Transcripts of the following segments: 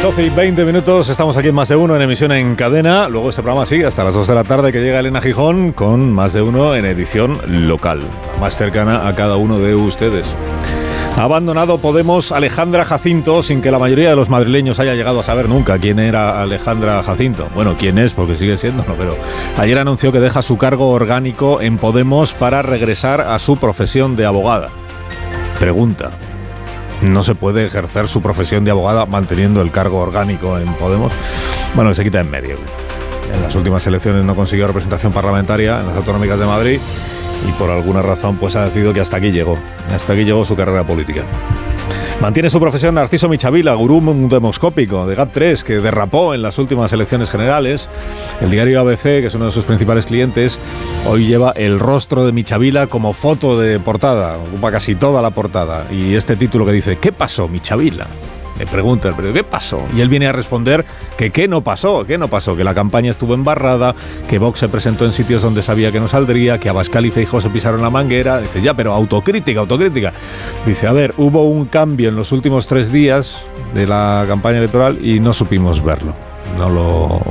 Las 12 y 20 minutos estamos aquí en Más de Uno en emisión en cadena. Luego este programa sigue hasta las 2 de la tarde que llega Elena Gijón con Más de Uno en edición local, más cercana a cada uno de ustedes. Ha abandonado Podemos Alejandra Jacinto sin que la mayoría de los madrileños haya llegado a saber nunca quién era Alejandra Jacinto. Bueno, quién es, porque sigue siéndolo, pero ayer anunció que deja su cargo orgánico en Podemos para regresar a su profesión de abogada. Pregunta. ¿No se puede ejercer su profesión de abogada manteniendo el cargo orgánico en Podemos? Bueno, se quita en medio. En las últimas elecciones no consiguió representación parlamentaria en las autonómicas de Madrid y por alguna razón pues ha decidido que hasta aquí llegó. Hasta aquí llegó su carrera política. Mantiene su profesión Narciso Michavila, gurú demoscópico de GAT3, que derrapó en las últimas elecciones generales. El diario ABC, que es uno de sus principales clientes, hoy lleva el rostro de Michavila como foto de portada, ocupa casi toda la portada. Y este título que dice, ¿qué pasó, Michavila? Le pregunta el ¿qué pasó? Y él viene a responder que qué no pasó, qué no pasó, que la campaña estuvo embarrada, que Vox se presentó en sitios donde sabía que no saldría, que Abascal y Feijóo se pisaron la manguera. Dice, ya, pero autocrítica, autocrítica. Dice, a ver, hubo un cambio en los últimos tres días de la campaña electoral y no supimos verlo. No lo...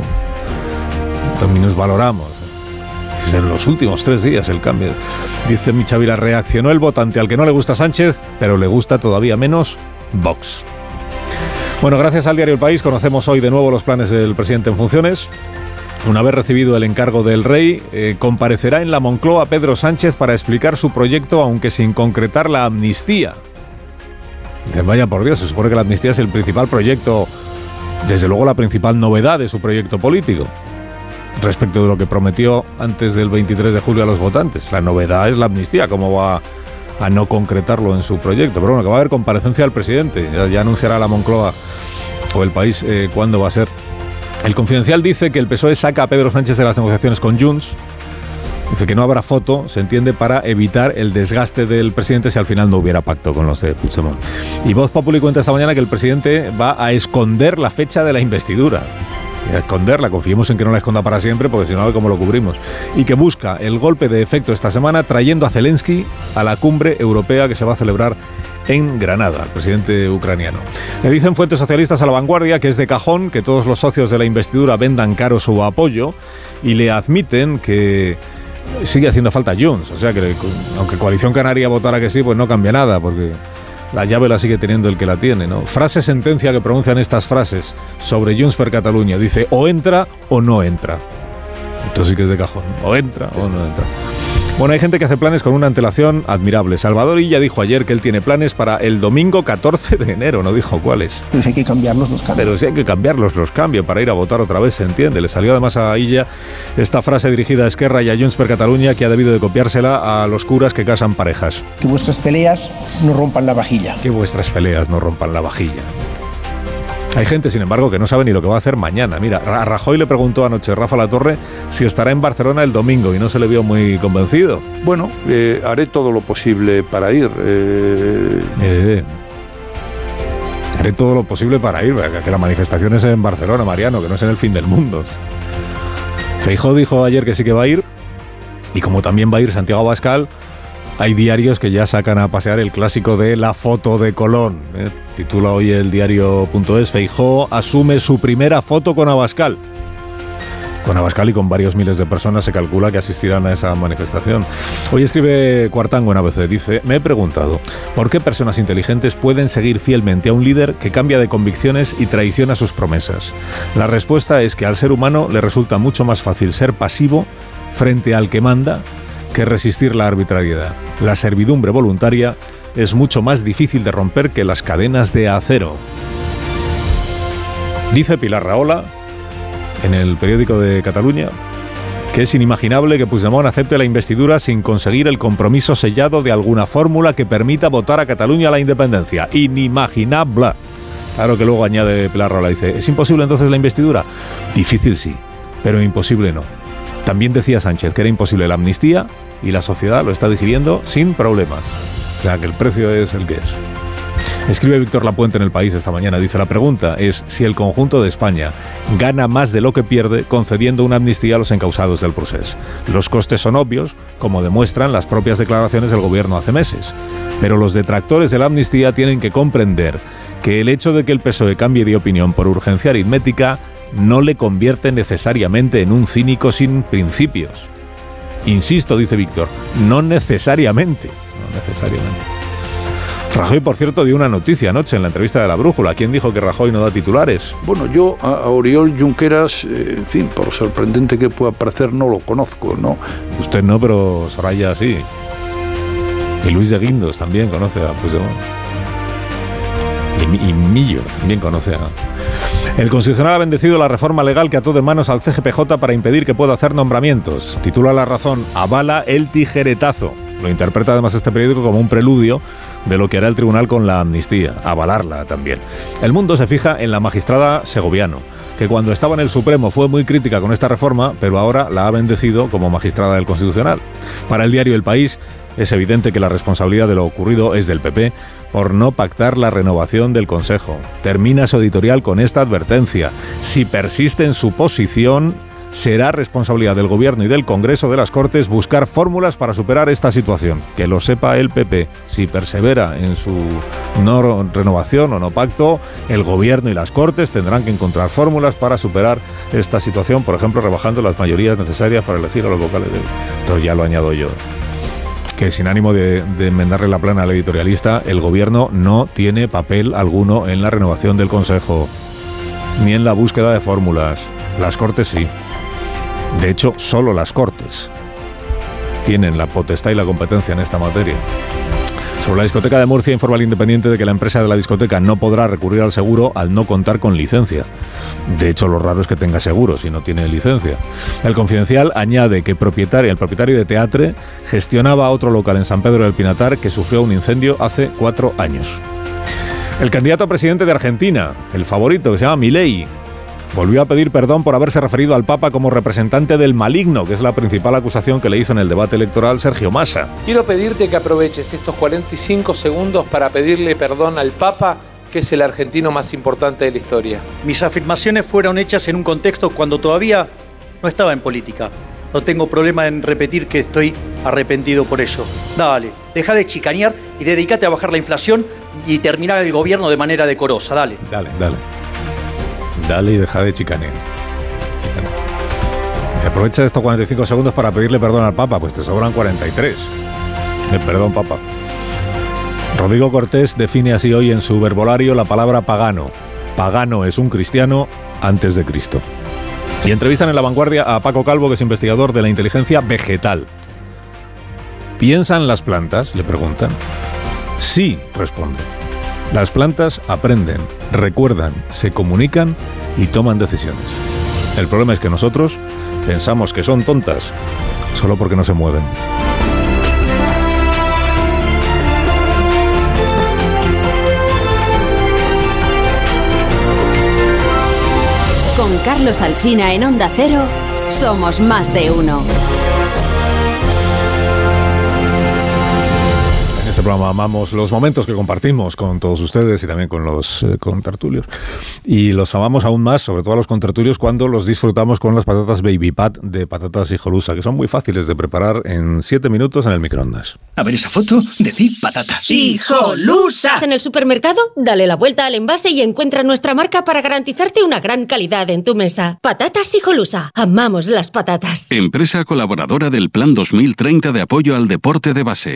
También valoramos. Dice, en los últimos tres días el cambio. Dice Michavila, reaccionó el votante al que no le gusta Sánchez, pero le gusta todavía menos Vox. Bueno, gracias al diario El País conocemos hoy de nuevo los planes del presidente en funciones. Una vez recibido el encargo del rey, eh, comparecerá en la Moncloa Pedro Sánchez para explicar su proyecto, aunque sin concretar la amnistía. Dicen, vaya por Dios, se supone que la amnistía es el principal proyecto, desde luego la principal novedad de su proyecto político, respecto de lo que prometió antes del 23 de julio a los votantes. La novedad es la amnistía, cómo va a no concretarlo en su proyecto. Pero bueno, que va a haber comparecencia del presidente. Ya, anunciará la Moncloa o el país eh, cuándo va a ser. El confidencial dice que el PSOE saca a Pedro Sánchez de las negociaciones con Junts. Dice que no habrá foto, se entiende, para evitar el desgaste del presidente si al final no hubiera pacto con los de Puigdemont. Y Voz Populi cuenta esta mañana que el presidente va a esconder la fecha de la investidura a esconderla, confiemos en que no la esconda para siempre, porque si no, a ver cómo lo cubrimos. Y que busca el golpe de efecto esta semana trayendo a Zelensky a la cumbre europea que se va a celebrar en Granada, el presidente ucraniano. Le dicen fuentes socialistas a la vanguardia que es de cajón que todos los socios de la investidura vendan caro su apoyo y le admiten que sigue haciendo falta Junts. O sea que aunque Coalición Canaria votara que sí, pues no cambia nada, porque la llave la sigue teniendo el que la tiene, ¿no? Frase sentencia que pronuncian estas frases sobre Junts per Cataluña. Dice, o entra o no entra. Esto sí que es de cajón. O entra o no entra. Bueno, hay gente que hace planes con una antelación admirable. Salvador ya dijo ayer que él tiene planes para el domingo 14 de enero, no dijo cuáles. Pero si hay que cambiarlos, los cambios. Pero si hay que cambiarlos, los cambio para ir a votar otra vez, se entiende. Le salió además a Illa esta frase dirigida a Esquerra y a Junts per Cataluña que ha debido de copiársela a los curas que casan parejas. Que vuestras peleas no rompan la vajilla. Que vuestras peleas no rompan la vajilla. Hay gente, sin embargo, que no sabe ni lo que va a hacer mañana. Mira, a Rajoy le preguntó anoche Rafa La Torre si estará en Barcelona el domingo y no se le vio muy convencido. Bueno, eh, haré todo lo posible para ir. Eh... Eh, haré todo lo posible para ir, que la manifestación es en Barcelona, Mariano, que no es en el fin del mundo. Feijó dijo ayer que sí que va a ir, y como también va a ir Santiago Abascal, hay diarios que ya sacan a pasear el clásico de la foto de Colón. ¿eh? Titula hoy el diario.es, Feijó asume su primera foto con Abascal. Con Abascal y con varios miles de personas se calcula que asistirán a esa manifestación. Hoy escribe Cuartango en ABC, dice, me he preguntado, ¿por qué personas inteligentes pueden seguir fielmente a un líder que cambia de convicciones y traiciona sus promesas? La respuesta es que al ser humano le resulta mucho más fácil ser pasivo frente al que manda que resistir la arbitrariedad. La servidumbre voluntaria es mucho más difícil de romper que las cadenas de acero. Dice Pilar Rahola en el periódico de Cataluña que es inimaginable que Puigdemont acepte la investidura sin conseguir el compromiso sellado de alguna fórmula que permita votar a Cataluña la independencia. Inimaginable. Claro que luego añade Pilar Rola, dice, ¿es imposible entonces la investidura? Difícil sí, pero imposible no. También decía Sánchez que era imposible la amnistía y la sociedad lo está digiriendo sin problemas. O sea, que el precio es el que es. Escribe Víctor Lapuente en el país esta mañana. Dice, la pregunta es si el conjunto de España gana más de lo que pierde concediendo una amnistía a los encausados del proceso. Los costes son obvios, como demuestran las propias declaraciones del gobierno hace meses. Pero los detractores de la amnistía tienen que comprender que el hecho de que el PSOE cambie de opinión por urgencia aritmética no le convierte necesariamente en un cínico sin principios. Insisto, dice Víctor, no necesariamente, no necesariamente. Rajoy, por cierto, dio una noticia anoche en la entrevista de la Brújula. ¿Quién dijo que Rajoy no da titulares? Bueno, yo a Oriol Junqueras, eh, en fin, por sorprendente que pueda parecer, no lo conozco, ¿no? Usted no, pero Soraya sí. Y Luis de Guindos también conoce a Puigdemont. Y, Millo también conoce a... El Constitucional ha bendecido la reforma legal que ató de manos al CGPJ para impedir que pueda hacer nombramientos. Titula La Razón, avala el tijeretazo. Lo interpreta además este periódico como un preludio de lo que hará el tribunal con la amnistía, avalarla también. El mundo se fija en la magistrada segoviano, que cuando estaba en el Supremo fue muy crítica con esta reforma, pero ahora la ha bendecido como magistrada del Constitucional. Para el diario El País, es evidente que la responsabilidad de lo ocurrido es del PP por no pactar la renovación del Consejo. Termina su editorial con esta advertencia. Si persiste en su posición, será responsabilidad del Gobierno y del Congreso de las Cortes buscar fórmulas para superar esta situación. Que lo sepa el PP. Si persevera en su no renovación o no pacto, el Gobierno y las Cortes tendrán que encontrar fórmulas para superar esta situación, por ejemplo, rebajando las mayorías necesarias para elegir a los vocales de... Esto ya lo añado yo que sin ánimo de, de, enmendarle la plana al editorialista, el gobierno no tiene papel alguno en la renovación del Consejo, ni en la búsqueda de fórmulas. Las Cortes sí. De hecho, solo las Cortes tienen la potestad y la competencia en esta materia. La discoteca de Murcia informa el Independiente de que la empresa de la discoteca no podrá recurrir al seguro al no contar con licencia. De hecho, lo raro es que tenga seguro si no tiene licencia. El Confidencial añade que propietario, el propietario de Teatre gestionaba otro local en San Pedro del Pinatar que sufrió un incendio hace cuatro años. El candidato a presidente de Argentina, el favorito, que se llama Milei, volvió a pedir perdón por haberse referido al Papa como representante del maligno, que es la principal acusación que le hizo en el debate electoral Sergio Massa. Quiero pedirte que aproveches estos 45 segundos para pedirle perdón al Papa, que es el argentino más importante de la historia. Mis afirmaciones fueron hechas en un contexto cuando todavía no estaba en política. No tengo problema en repetir que estoy arrepentido por ello. Dale, deja de chicanear y dedícate a bajar la inflación y terminar el gobierno de manera decorosa. Dale. Dale, dale. Dale y deja de chicanear. Chicanea. Se aprovecha de estos 45 segundos para pedirle perdón al Papa, pues te sobran 43. Eh, perdón, Papa. Rodrigo Cortés define así hoy en su verbolario la palabra pagano. Pagano es un cristiano antes de Cristo. Y entrevistan en La Vanguardia a Paco Calvo, que es investigador de la inteligencia vegetal. ¿Piensan las plantas? Le preguntan. Sí, responde. Las plantas aprenden, recuerdan, se comunican y toman decisiones. El problema es que nosotros pensamos que son tontas solo porque no se mueven. Con Carlos Alsina en Onda Cero, somos más de uno. Este programa amamos los momentos que compartimos con todos ustedes y también con los eh, contertulios. Y los amamos aún más, sobre todo a los contertulios, cuando los disfrutamos con las patatas Baby Pat de patatas hijolusa, que son muy fáciles de preparar en 7 minutos en el microondas. A ver esa foto, decir patata. ¡Hijolusa! En el supermercado, dale la vuelta al envase y encuentra nuestra marca para garantizarte una gran calidad en tu mesa. Patatas Hijolusa. Amamos las patatas. Empresa colaboradora del Plan 2030 de apoyo al deporte de base.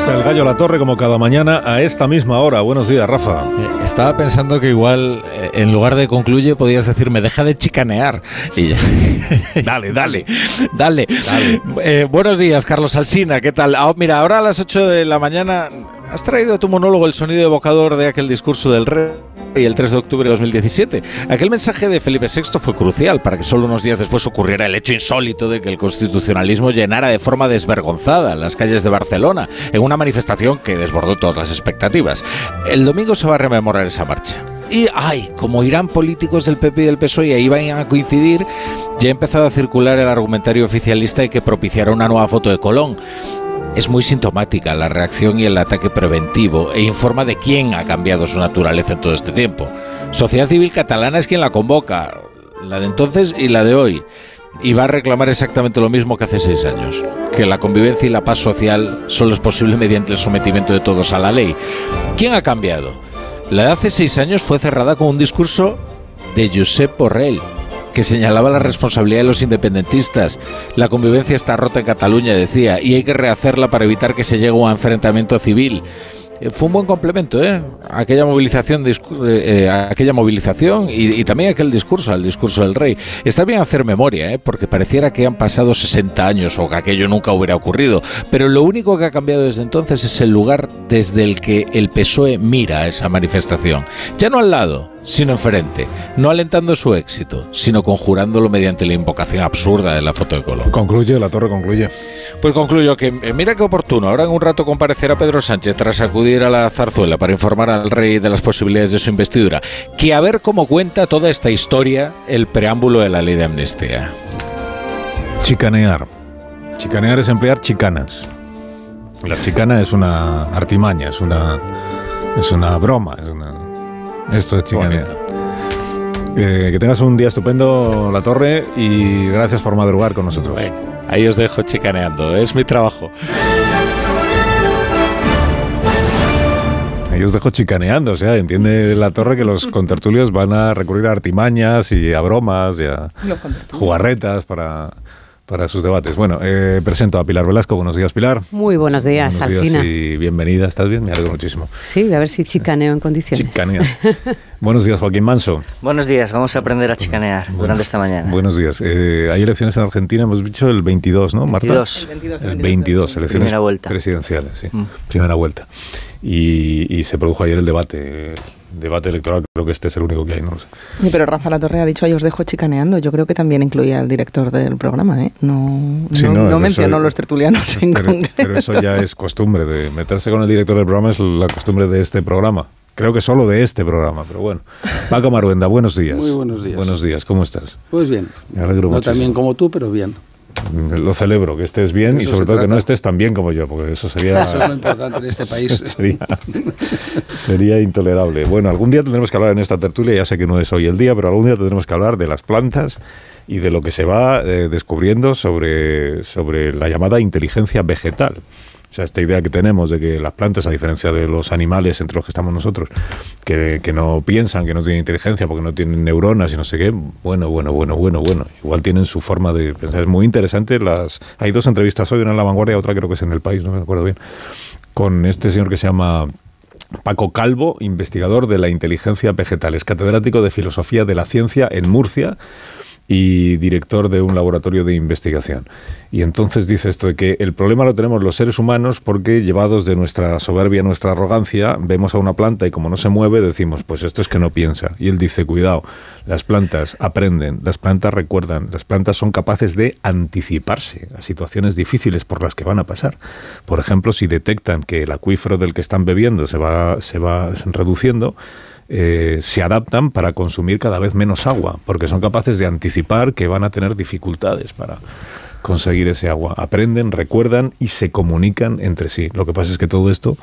Está el Gallo La Torre como cada mañana a esta misma hora. Buenos días, Rafa. Eh, estaba pensando que igual eh, en lugar de concluye podías decirme deja de chicanear. Y dale, dale, dale. dale. Eh, buenos días, Carlos Alsina. ¿Qué tal? Ah, mira, ahora a las 8 de la mañana has traído a tu monólogo el sonido evocador de aquel discurso del rey y el 3 de octubre de 2017. Aquel mensaje de Felipe VI fue crucial para que solo unos días después ocurriera el hecho insólito de que el constitucionalismo llenara de forma desvergonzada las calles de Barcelona en una manifestación que desbordó todas las expectativas. El domingo se va a rememorar esa marcha. Y, ay, como irán políticos del PP y del PSOE y ahí van a coincidir, ya ha empezado a circular el argumentario oficialista de que propiciará una nueva foto de Colón es muy sintomática la reacción y el ataque preventivo e informa de quién ha cambiado su naturaleza en todo este tiempo. Sociedad Civil Catalana es quien la convoca, la de entonces y la de hoy, y va a reclamar exactamente lo mismo que hace seis años, que la convivencia y la paz social solo es posible mediante el sometimiento de todos a la ley. ¿Quién ha cambiado? La de hace seis años fue cerrada con un discurso de Josep Borrell, que señalaba la responsabilidad de los independentistas. La convivencia está rota en Cataluña, decía, y hay que rehacerla para evitar que se llegue a un enfrentamiento civil. Eh, fue un buen complemento, ¿eh? Aquella movilización, eh, eh, aquella movilización y, también aquel discurso, el discurso del rey. Está bien hacer memoria, ¿eh? Porque pareciera que han pasado 60 años o que aquello nunca hubiera ocurrido. Pero lo único que ha cambiado desde entonces es el lugar desde el que el PSOE mira esa manifestación. Ya no al lado, sino enfrente, no alentando su éxito, sino conjurándolo mediante la invocación absurda de la foto de Colón. Concluye, la torre concluye. Pues concluyo que eh, mira qué oportuno, ahora en un rato comparecerá Pedro Sánchez tras acudir a la zarzuela para informar al rey de las posibilidades de su investidura, que a ver cómo cuenta toda esta historia el preámbulo de la ley de amnistía. Chicanear. Chicanear es emplear chicanas. La chicana es una artimaña, es una, es una broma, es una esto es chicanea. Eh, que tengas un día estupendo, La Torre, y gracias por madrugar con nosotros. ahí os dejo chicaneando, es mi trabajo. Ahí os dejo chicaneando, o sea, entiende La Torre que los contertulios van a recurrir a artimañas y a bromas y a jugarretas para para sus debates. Bueno, eh, presento a Pilar Velasco. Buenos días, Pilar. Muy buenos días, buenos días y bienvenida. ¿Estás bien? Me alegro muchísimo. Sí, a ver si chicaneo en condiciones. Chicaneo. buenos días, Joaquín Manso. Buenos días, vamos a aprender a chicanear durante esta mañana. Buenos días. Eh, hay elecciones en Argentina, hemos dicho el 22, ¿no, Marta? 22. El 22, el 22 elecciones Primera vuelta. presidenciales, sí. Mm. Primera vuelta. Y, y se produjo ayer el debate debate electoral, creo que este es el único que hay, no Sí, pero Rafa La Torre ha dicho, ahí os dejo chicaneando. Yo creo que también incluía al director del programa, ¿eh? No, no, mencionó los tertulianos en pero, pero eso ya es costumbre, de meterse con el director del programa es la costumbre de este programa. Creo que solo de este programa, pero bueno. Paco Maruenda, buenos días. Muy buenos días. Buenos días, ¿cómo estás? Pues bien. Me alegro no también como tú, pero bien. Lo celebro, que estés bien y sobre todo que no estés tan bien como yo, porque eso sería... Eso es lo importante en este país. sería, intolerable. Bueno, algún día tendremos que hablar en esta tertulia, ya sé que no es hoy el día, pero algún día tendremos que hablar de las plantas y de lo que se va eh, descubriendo sobre, sobre la llamada inteligencia vegetal. O sea, esta idea que tenemos de que las plantas, a diferencia de los animales entre los que estamos nosotros, que, que, no piensan, que no tienen inteligencia porque no tienen neuronas y no sé qué, bueno, bueno, bueno, bueno, bueno. Igual tienen su forma de pensar. Es muy interesante. Las, hay dos entrevistas hoy, una en La Vanguardia, otra creo que es en El País, no me acuerdo bien, con este señor que se llama... Paco Calvo, investigador de la inteligencia vegetal, es catedrático de filosofía de la ciencia en Murcia y director de un laboratorio de investigación. Y entonces dice esto de que el problema lo tenemos los seres humanos porque llevados de nuestra soberbia, nuestra arrogancia, vemos a una planta y como no se mueve decimos, pues esto es que no piensa. Y él dice, cuidado, las plantas aprenden, las plantas recuerdan, las plantas son capaces de anticiparse a situaciones difíciles por las que van a pasar. Por ejemplo, si detectan que el acuífero del que están bebiendo se va, se va reduciendo, eh, se adaptan para consumir cada vez menos agua, porque son capaces de anticipar que van a tener dificultades para conseguir ese agua. Aprenden, recuerdan y se comunican entre sí. Lo que pasa es que todo esto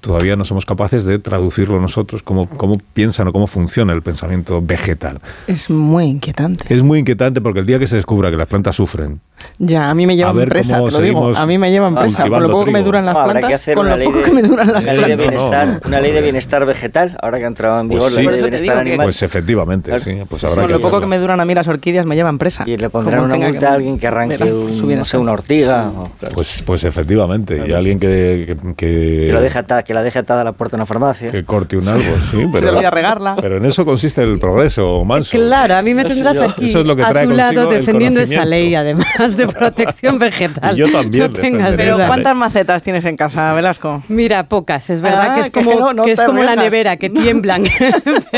todavía no somos capaces de traducirlo nosotros, cómo, cómo piensan o cómo funciona el pensamiento vegetal. Es muy inquietante. Es muy inquietante porque el día que se descubra que las plantas sufren Ya, a mí me llevan presa, te lo digo. A mí me llevan presa. Con lo poco que me duran las plantas, con lo poco que me duran las plantas. bienestar, una ley de bienestar vegetal, ahora que ha entrado en vigor pues la ley de bienestar animal. Pues efectivamente, sí. Pues habrá con lo poco que me duran a mí las orquídeas me llevan presa. Y le pondrán una multa a alguien que arranque un, no sé, una ortiga. Pues, pues efectivamente, y alguien que... Que, que, la deje atada, que la deje atada a la puerta de una farmacia. Que corte un árbol, sí. Pero, Se voy a regarla. Pero en eso consiste el progreso, Manso. Claro, a mí me tendrás aquí eso es lo que trae a tu lado defendiendo esa ley, además de protección vegetal. Yo también. Pero ¿cuántas macetas tienes en casa, Velasco? Mira, pocas. Es verdad que es como, que es como la nevera, que tiemblan.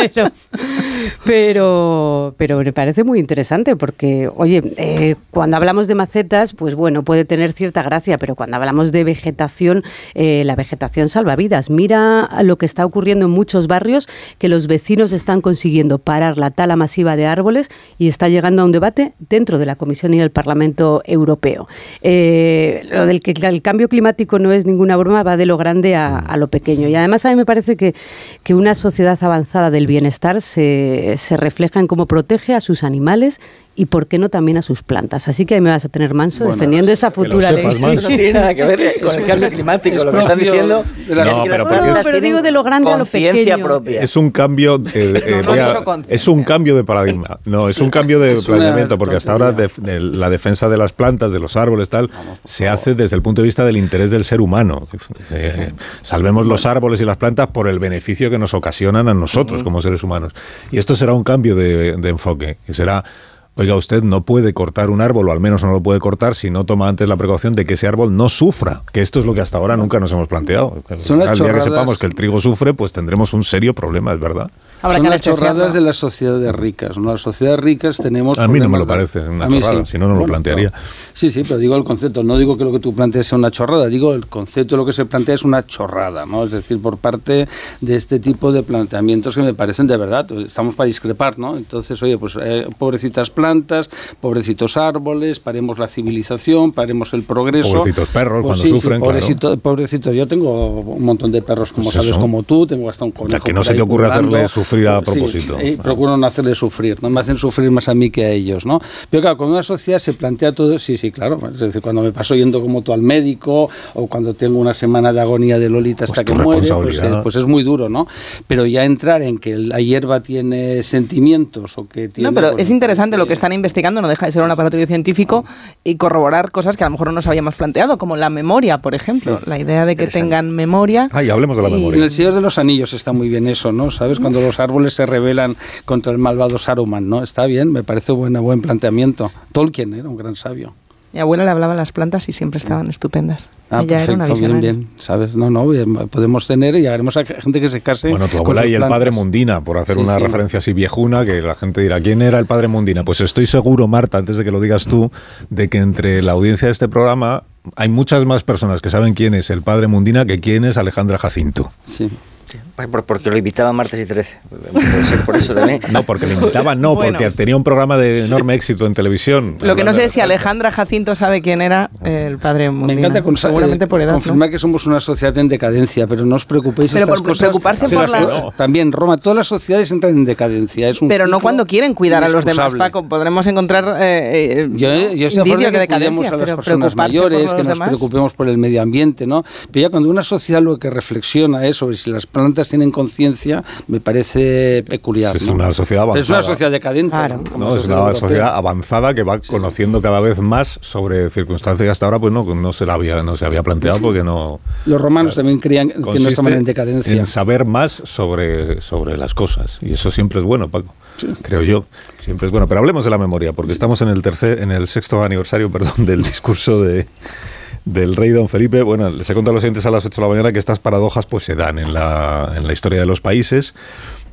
pero, pero, pero me parece muy interesante porque, oye, eh, cuando hablamos de macetas, pues bueno, puede tener cierta gracia, pero cuando hablamos de vegetación, eh, la vegetación salva vidas. Mira lo que está ocurriendo en muchos barrios, que los vecinos están consiguiendo parar la tala masiva de árboles y está llegando a un debate dentro de la Comisión y del Parlamento Europeo. Eh, lo del que el cambio climático no es ninguna broma, va de lo grande a, lo pequeño. Y además a mí me parece que, una sociedad avanzada del bienestar se refleja en cómo protege a sus animales y por qué no también a sus plantas. Así que ahí me vas a tener manso defendiendo esa futura ley. No tiene nada que ver con el cambio climático. Lo que están diciendo es que pero digo de lo grande a lo pequeño. propia. Es un cambio, eh, es un cambio de paradigma. No, es un cambio de planeamiento porque hasta ahora la defensa de las plantas, de los árboles, tal, se hace desde el punto de vista del interés del ser humano. salvemos los árboles y las plantas por el beneficio que nos ocasionan a nosotros como seres humanos. Y esto será un cambio de, de enfoque, que será Oiga, usted no puede cortar un árbol, o al menos no lo puede cortar, si no toma antes la precaución de que ese árbol no sufra. Que esto es lo que hasta ahora nunca nos hemos planteado. Al día que sepamos que el trigo sufre, pues tendremos un serio problema, es verdad. Son las chorradas de las sociedades ricas. ¿no? Las sociedades ricas tenemos. A mí no me lo parece una chorrada, si no, no lo plantearía. sí, sí, pero digo el concepto. No digo que lo que tú plantees sea una chorrada, digo el concepto de lo que se plantea es una chorrada, ¿no? Es decir, por parte de este tipo de planteamientos que me parecen de verdad. Estamos para discrepar, ¿no? Entonces, oye, pues eh, pobrecitas plantas, pobrecitos árboles, paremos la civilización, paremos el progreso. Pobrecitos perros pues cuando sufren, pobrecito, Pobrecitos, yo tengo un montón de perros, como pues sabes, como tú, tengo hasta un conejo. que no se te ocurre hacerle sufrir a propósito. y procuro no hacerle sufrir, no me hacen sufrir más a mí que a ellos, ¿no? Pero claro, cuando una sociedad se plantea todo, sí, sí, claro, es decir, cuando me paso yendo como tú al médico o cuando tengo una semana de agonía de Lolita hasta pues que muere, pues, eh, pues, es muy duro, ¿no? Pero ya entrar en que la hierba tiene sentimientos o que tiene... No, pero es interesante lo que están investigando, no deja de ser un laboratorio científico y corroborar cosas que a lo mejor no nos habíamos planteado, como la memoria, por ejemplo, la idea de que tengan memoria. Ay, hablemos de la memoria. En el Señor de los Anillos está muy bien eso, ¿no? ¿Sabes? Cuando los árboles se rebelan contra el malvado Saruman, ¿no? Está bien, me parece un buen planteamiento. Tolkien era un gran sabio. Mi abuela le hablaba a las plantas y siempre estaban estupendas. Ah, Ella perfecto, era una bien, bien, ¿sabes? No, no, podemos tener y llegaremos a gente que se case. Bueno, tu abuela y el padre Mundina, por hacer una referencia así viejuna, que la gente dirá, ¿quién era el padre Mundina? Pues estoy seguro, Marta, antes de que lo digas tú, de que entre la audiencia de este programa hay muchas más personas que saben quién es el padre Mundina que quién es Alejandra Jacinto. Sí. Porque lo invitaba martes y 13. Puede ser por eso también. No, porque lo invitaba, no, porque tenía un programa de enorme éxito en televisión. Lo que no sé es si Alejandra Jacinto sabe quién era el padre Mundina. Me encanta con, Seguramente por edad, confirmar que somos una sociedad en decadencia, pero no os preocupéis pero estas por cosas. Preocuparse por la... También, Roma, todas las sociedades entran en decadencia. Es un pero no cuando quieren cuidar a los demás, Paco. Podremos encontrar eh, eh yo, yo estoy de, de que cuidemos a las personas mayores, que nos preocupemos por el medio ambiente, ¿no? Pero ya cuando una sociedad lo que reflexiona es sobre si las plantas tienen conciencia me parece peculiar. Es una sociedad avanzada. es una sociedad decadente. ¿no? es una sociedad avanzada que va conociendo cada vez más sobre circunstancias que hasta ahora pues no, no, se, la había, no se había planteado porque no... Los romanos también creían que no estaban en decadencia. En saber más sobre, sobre las cosas. Y eso siempre es bueno, Paco. Creo yo, siempre es bueno. Pero hablemos de la memoria, porque estamos en el tercer, en el sexto aniversario, perdón, del discurso de, del rey don Felipe. Bueno, les he contado a los oyentes a las 8 de la mañana que estas paradojas pues se dan en la, en la historia de los países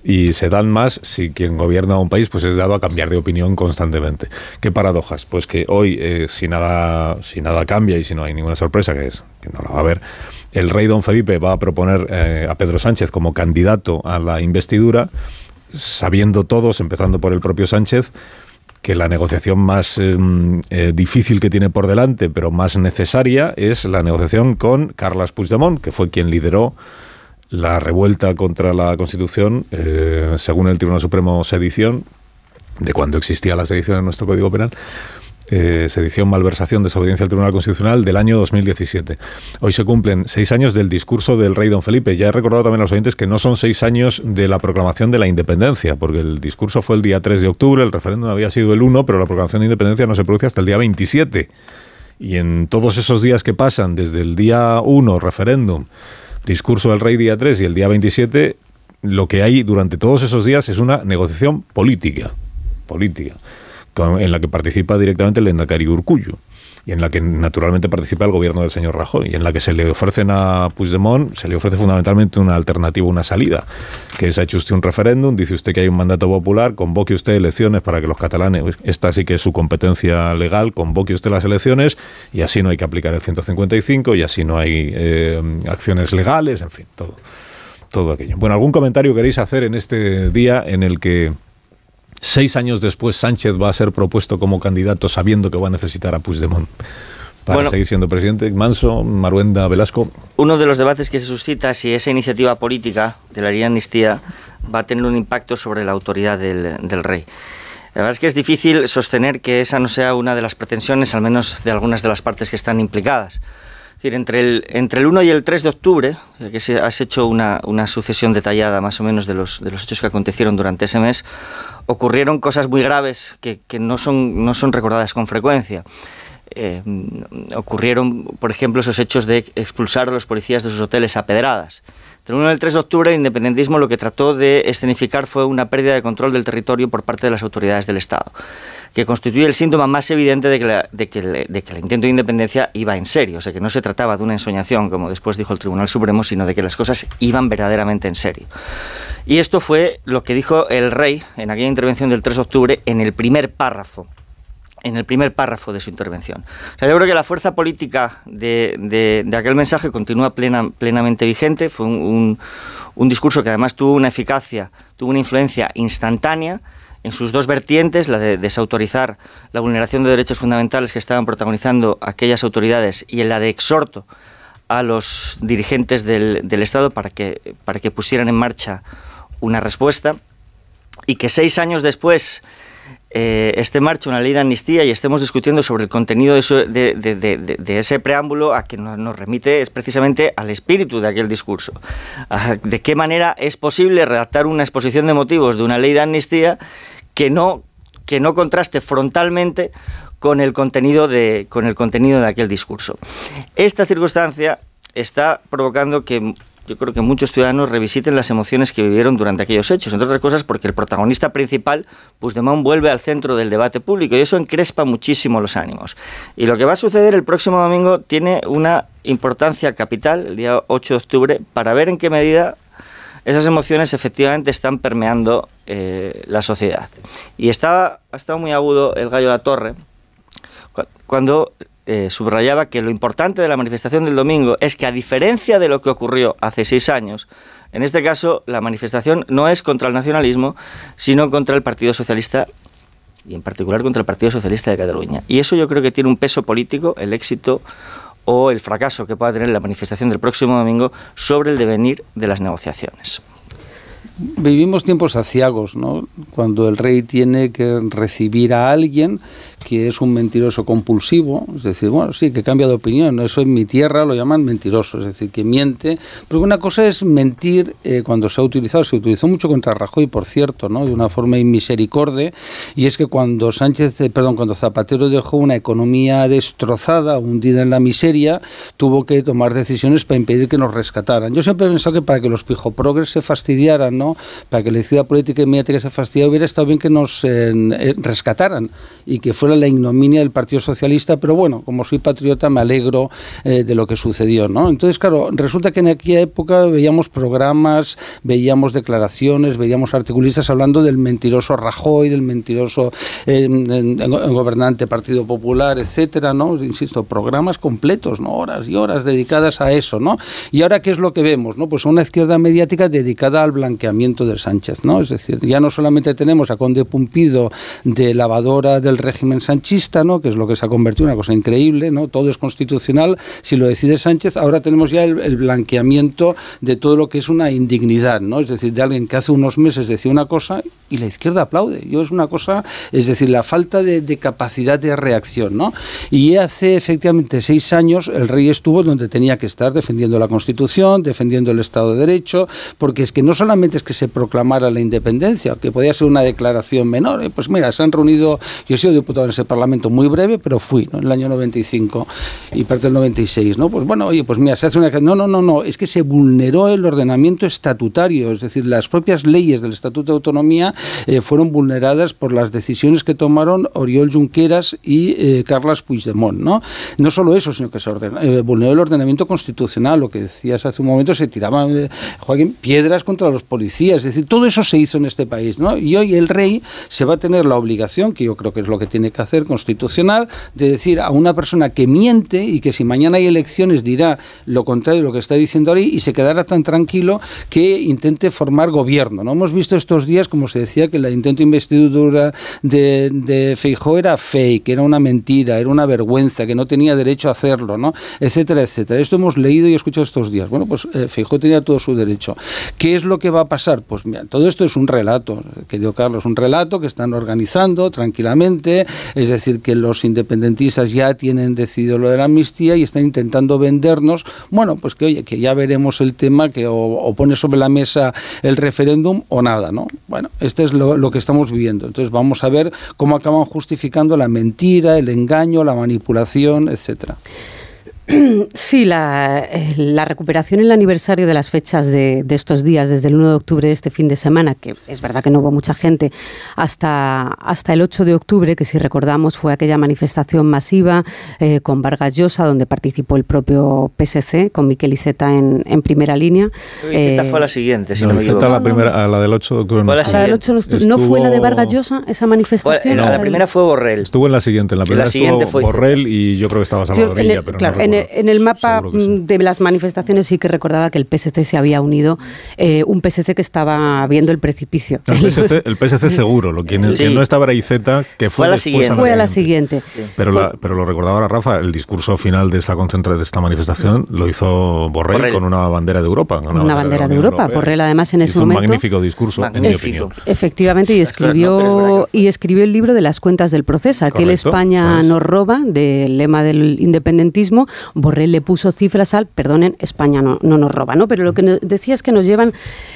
y se dan más si quien gobierna un país pues es dado a cambiar de opinión constantemente. ¿Qué paradojas? Pues que hoy, eh, si, nada, si nada cambia y si no hay ninguna sorpresa, que, es, que no la va a haber, el rey don Felipe va a proponer eh, a Pedro Sánchez como candidato a la investidura, sabiendo todos, empezando por el propio Sánchez, que la negociación más em, eh, difícil que tiene por delante, pero más necesaria, es la negociación con Carles Puigdemont, que fue quien lideró la revuelta contra la Constitución, eh, según el Tribunal Supremo Sedición, de cuando existía la sedición en nuestro Código Penal. Eh, sedición, malversación, desobediencia al Tribunal Constitucional del año 2017. Hoy se cumplen seis años del discurso del rey don Felipe. Ya he recordado también a los oyentes que no son seis años de la proclamación de la independencia, porque el discurso fue el día 3 de octubre, el referéndum había sido el 1, pero la proclamación de independencia no se produce hasta el día 27. Y en todos esos días que pasan, desde el día 1, referéndum, discurso del rey día 3 y el día 27, lo que hay durante todos esos días es una negociación política. Política en la que participa directamente el Endacari Urcuyo y en la que naturalmente participa el gobierno del señor Rajoy y en la que se le ofrecen a Puigdemont, se le ofrece fundamentalmente una alternativa, una salida, que es ha hecho usted un referéndum, dice usted que hay un mandato popular, convoque usted elecciones para que los catalanes, esta sí que es su competencia legal, convoque usted las elecciones y así no hay que aplicar el 155 y así no hay eh, acciones legales, en fin, todo, todo aquello. Bueno, ¿algún comentario queréis hacer en este día en el que Seis años después, Sánchez va a ser propuesto como candidato sabiendo que va a necesitar a Puigdemont para seguir siendo presidente. Manso, Maruenda, Velasco. Uno de los debates que se suscita si esa iniciativa política de la ley de amnistía va a tener un impacto sobre la autoridad del, del rey. La verdad es que es difícil sostener que esa no sea una de las pretensiones, al menos de algunas de las partes que están implicadas decir, entre el, entre el 1 y el 3 de octubre, que se, has hecho una, una, sucesión detallada más o menos de los, de los hechos que acontecieron durante ese mes, ocurrieron cosas muy graves que, que no, son, no son recordadas con frecuencia. Eh, ocurrieron, por ejemplo, esos hechos de expulsar a los policías de sus hoteles a pedradas. Entre el 1 y el 3 de octubre, el independentismo lo que trató de escenificar fue una pérdida de control del territorio por parte de las autoridades del Estado que constituye el síntoma más evidente de que, el intento de independencia iba en serio, o sea, que no se trataba de una ensoñación, como después dijo el Tribunal Supremo, sino de que las cosas iban verdaderamente en serio. Y esto fue lo que dijo el rey en aquella intervención del 3 de octubre en el primer párrafo en el primer párrafo de su intervención. O sea, yo creo que la fuerza política de, aquel mensaje continúa plena, plenamente vigente. Fue un, discurso que además tuvo una eficacia, tuvo una influencia instantánea en sus dos vertientes, la de desautorizar la vulneración de derechos fundamentales que estaban protagonizando aquellas autoridades y en la de exhorto a los dirigentes del, Estado para que, para que pusieran en marcha una respuesta y que seis años después eh, esté en marcha una ley de amnistía y estemos discutiendo sobre el contenido de, ese preámbulo a que nos, remite es precisamente al espíritu de aquel discurso. ¿De qué manera es posible redactar una exposición de motivos de una ley de amnistía que no, que no contraste frontalmente con el contenido de, con el contenido de aquel discurso? Esta circunstancia está provocando que yo creo que muchos ciudadanos revisiten las emociones que vivieron durante aquellos hechos, entre otras cosas porque el protagonista principal, Puigdemont, vuelve al centro del debate público y eso encrespa muchísimo los ánimos. Y lo que va a suceder el próximo domingo tiene una importancia capital, el día 8 de octubre, para ver en qué medida esas emociones efectivamente están permeando eh, la sociedad. Y estaba, ha estado muy agudo el gallo de la torre cuando eh, subrayaba que lo importante de la manifestación del domingo es que a diferencia de lo que ocurrió hace seis años, en este caso la manifestación no es contra el nacionalismo, sino contra el Partido Socialista y en particular contra el Partido Socialista de Cataluña. Y eso yo creo que tiene un peso político, el éxito o el fracaso que pueda tener la manifestación del próximo domingo sobre el devenir de las negociaciones. Vivimos tiempos aciagos, ¿no? Cuando el rey tiene que recibir a alguien que es un mentiroso compulsivo, es decir, bueno, sí, que cambia de opinión, eso en mi tierra lo llaman mentiroso, es decir, que miente, pero una cosa es mentir eh, cuando se ha utilizado, se utilizó mucho contra Rajoy, por cierto, ¿no? de una forma inmisericorde, y es que cuando Sánchez, eh, perdón, cuando Zapatero dejó una economía destrozada, hundida en la miseria, tuvo que tomar decisiones para impedir que nos rescataran. Yo siempre he pensado que para que los pijoprogres se fastidiaran, ¿no? Para que la izquierda política y mediática se fastidiara, hubiera estado bien que nos eh, rescataran y que fuera la ignominia del Partido Socialista, pero bueno, como soy patriota me alegro eh, de lo que sucedió, ¿no? Entonces, claro, resulta que en aquella época veíamos programas, veíamos declaraciones, veíamos articulistas hablando del mentiroso Rajoy, del mentiroso eh, gobernante Partido Popular, etcétera, ¿no? Insisto, programas completos, ¿no? Horas y horas dedicadas a eso, ¿no? Y ahora, ¿qué es lo que vemos, no? Pues una izquierda mediática dedicada al blanqueamiento de Sánchez, ¿no? Es decir, ya no solamente tenemos a Conde Pumpido de lavadora del régimen sanchista, ¿no? Que es lo que se ha convertido en una cosa increíble, ¿no? Todo es constitucional, si lo decide Sánchez, ahora tenemos ya el, el blanqueamiento de todo lo que es una indignidad, ¿no? Es decir, de alguien que hace unos meses decía una cosa y la izquierda aplaude. Yo es una cosa, es decir, la falta de, de capacidad de reacción, ¿no? Y hace efectivamente seis años el rey estuvo donde tenía que estar defendiendo la Constitución, defendiendo el Estado de Derecho, porque es que no solamente es que se proclamara la independencia, que podía ser una declaración menor, eh, pues mira, se han reunido, yo he sido diputado en ese Parlamento muy breve, pero fui. En el año 95 y parte del 96, ¿no? Pues bueno, oye, pues mira, se hace una... No, no, no, no, es que se vulneró el ordenamiento estatutario, es decir, las propias leyes del Estatuto de Autonomía eh, fueron vulneradas por las decisiones que tomaron Oriol Junqueras y eh, Carles Puigdemont, ¿no? No solo eso, sino que se ordena, eh, vulneró el ordenamiento constitucional, lo que decías hace un momento, se tiraban, Joaquín, piedras contra los policías, es decir, todo eso se hizo en este país, ¿no? Y hoy el rey se va a tener la obligación, que yo creo que es lo que tiene que hacer constitucional, de decir a una persona que miente y que si mañana hay elecciones dirá lo contrario de lo que está diciendo ahí y se quedará tan tranquilo que intente formar gobierno, ¿no? Hemos visto estos días, como se decía, que el intento de investidura de, de Feijó era fake, era una mentira, era una vergüenza, que no tenía derecho a hacerlo, ¿no? Etcétera, etcétera. Esto hemos leído y escuchado estos días. Bueno, pues eh, Feijó tenía todo su derecho. ¿Qué es lo que va a pasar? Pues mira, todo esto es un relato, querido Carlos, un relato que están organizando tranquilamente, es decir, que los independentistas ya tienen decidido lo de la amnistía y están intentando vendernos, bueno, pues que oye, que ya veremos el tema, que o, o pone sobre la mesa el referéndum o nada, ¿no? Bueno, este es lo, lo que estamos viviendo. Entonces vamos a ver cómo acaban justificando la mentira, el engaño, la manipulación, etcétera. Sí, la, eh, la, recuperación en el aniversario de las fechas de, de, estos días, desde el 1 de octubre de este fin de semana, que es verdad que no hubo mucha gente, hasta, hasta el 8 de octubre, que si recordamos fue aquella manifestación masiva eh, con Vargas Llosa, donde participó el propio PSC, con Miquel Iceta en, en primera línea. Iceta eh, fue la siguiente, si no, no me equivoco. La, primera, la del 8 de octubre. Fue la, la del 8 de octubre. ¿No fue la de Vargas Llosa, esa manifestación? No, la primera fue Borrell. Estuvo en la siguiente, en la primera la siguiente estuvo fue Borrell y yo creo que estaba Salvadorilla, el, pero claro, no en, el, en el mapa sí. de las manifestaciones sí que recordaba que el PSC se había unido, eh, un PSC que estaba viendo el precipicio. El PSC, el PSC seguro, lo quien, sí. no estaba era Iceta, que fue, fue, la siguiente. fue a la siguiente. Pero, la, pero lo recordaba ahora Rafa, el discurso final de esta concentra de esta manifestación lo hizo Borrell, Borrell. con una bandera de Europa. Una, una bandera, bandera, de, de Europa. Europea. Borrell además en ese hizo momento. un magnífico discurso, magnífico. en mi opinión. Efectivamente, y escribió, y escribió el libro de las cuentas del proceso, aquel Correcto, España ¿sabes? nos roba, del lema del independentismo. Borrell le puso cifras al, perdonen, España no, no nos roba, ¿no? Pero lo que decía es que nos llevan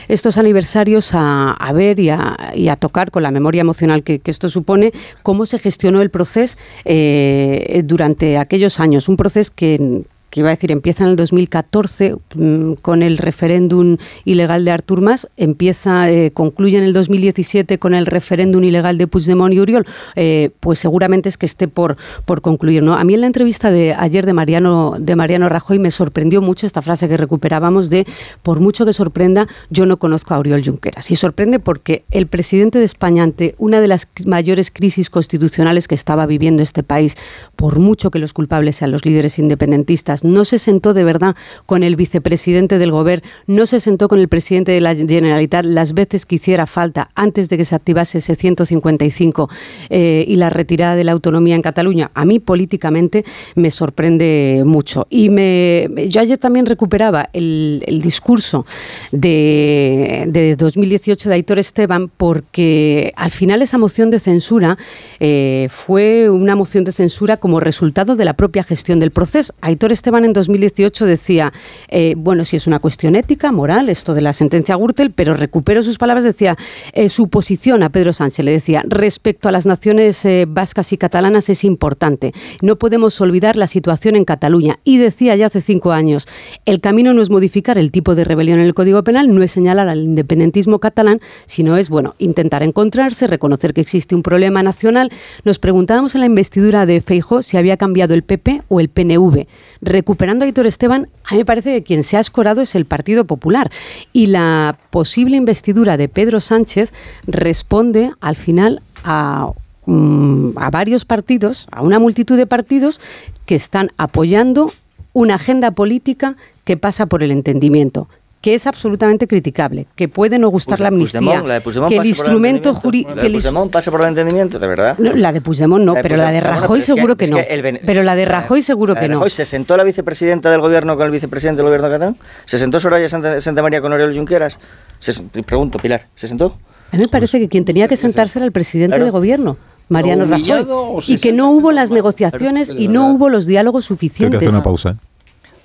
estos aniversarios a, ver y a, tocar con la memoria emocional que, que, esto supone cómo se gestionó el proceso eh, durante aquellos años. Un proceso que, que iba a decir, empieza en el 2014 mmm, con el referéndum ilegal de Artur Mas, empieza, eh, concluye en el 2017 con el referéndum ilegal de Puigdemont y Uriol, eh, pues seguramente es que esté por, por concluir. ¿no? A mí en la entrevista de ayer de Mariano, de Mariano Rajoy me sorprendió mucho esta frase que recuperábamos de, por mucho que sorprenda, yo no conozco a Oriol Junqueras. Y sorprende porque el presidente de España, ante una de las mayores crisis constitucionales que estaba viviendo este país, por mucho que los culpables sean los líderes independentistas, no se sentó de verdad con el vicepresidente del Gobierno, no se sentó con el presidente de la Generalitat las veces que hiciera falta antes de que se activase ese 155 eh, y la retirada de la autonomía en Cataluña. A mí políticamente me sorprende mucho. Y me, yo ayer también recuperaba el, discurso de, de, 2018 de Aitor Esteban porque al final esa moción de censura eh, fue una moción de censura como resultado de la propia gestión del proceso. Aitor Esteban en 2018 decía, eh, bueno, si es una cuestión ética, moral, esto de la sentencia Gürtel, pero recupero sus palabras, decía, eh, su posición a Pedro Sánchez, le decía, respecto a las naciones eh, vascas y catalanas es importante. No podemos olvidar la situación en Cataluña. Y decía ya hace cinco años, el camino no es modificar el tipo de rebelión en el Código Penal, no es señalar al independentismo catalán, sino es, bueno, intentar encontrarse, reconocer que existe un problema nacional. Nos preguntábamos en la investidura de Feijó si había cambiado el PP o el PNV recuperando a Hitor Esteban, a mí me parece que quien se ha escorado es el Partido Popular. Y la posible investidura de Pedro Sánchez responde al final a, um, a varios partidos, a una multitud de partidos que están apoyando una agenda política que pasa por el entendimiento que es absolutamente criticable, que puede no gustar la amnistía, Puigdemont, la de Puigdemont que el instrumento jurídico... La de Puigdemont pase por el entendimiento, de verdad. la de Puigdemont no, La de pero la de Rajoy bueno, seguro que, no. el pero la de Rajoy seguro La que de no. Se sentó la vicepresidenta del gobierno con el vicepresidente del gobierno catalán. ¿Se sentó Soraya Santa, Santa María con Oriol Junqueras? Se, pregunto, Pilar, ¿se sentó? A mí me parece que quien tenía que sentarse era el presidente Claro. de gobierno. Mariano ¿Pero humillado Rajoy. Y que no hubo las negociaciones y no hubo los diálogos Tengo que suficientes. hacer una pausa.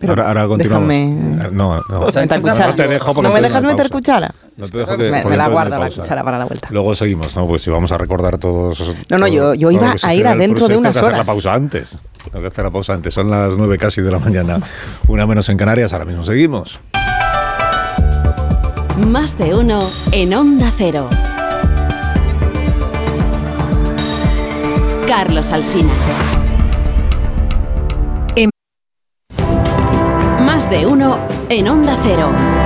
Pero ahora, ahora continuamos. déjame- Eh, No, no, no, cuchara. no te dejo porque ¿No me dejas una meter pausa. cuchara? No te dejo que Me- me la guardo la pausa. cuchara para la vuelta. Luego seguimos, ¿no? Pues si vamos a recordar todos. No, no, yo- yo todo iba a ir adentro de unas tengo que hacer horas. la pausa antes. Tengo que hacer la pausa antes. Son las nueve casi de la mañana. Una menos en Canarias. Ahora mismo seguimos. Más de uno en Onda Cero. Carlos Alsina. De uno en Onda Cero.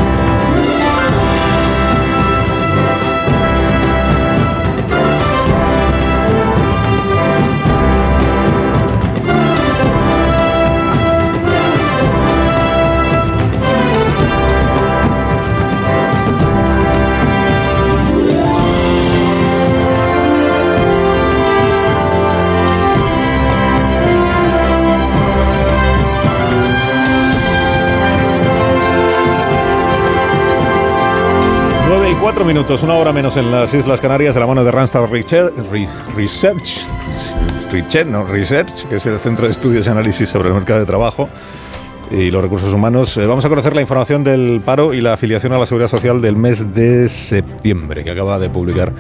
Cuatro minutos, una hora menos en las Islas Canarias, de la mano de Randstad Research, Re- Research, Research, no, Research, que es el Centro de Estudios y Análisis sobre el Mercado de Trabajo y los recursos humanos. Eh, vamos a conocer la información del paro y la afiliación a la Seguridad Social del mes de septiembre, que acaba de publicar,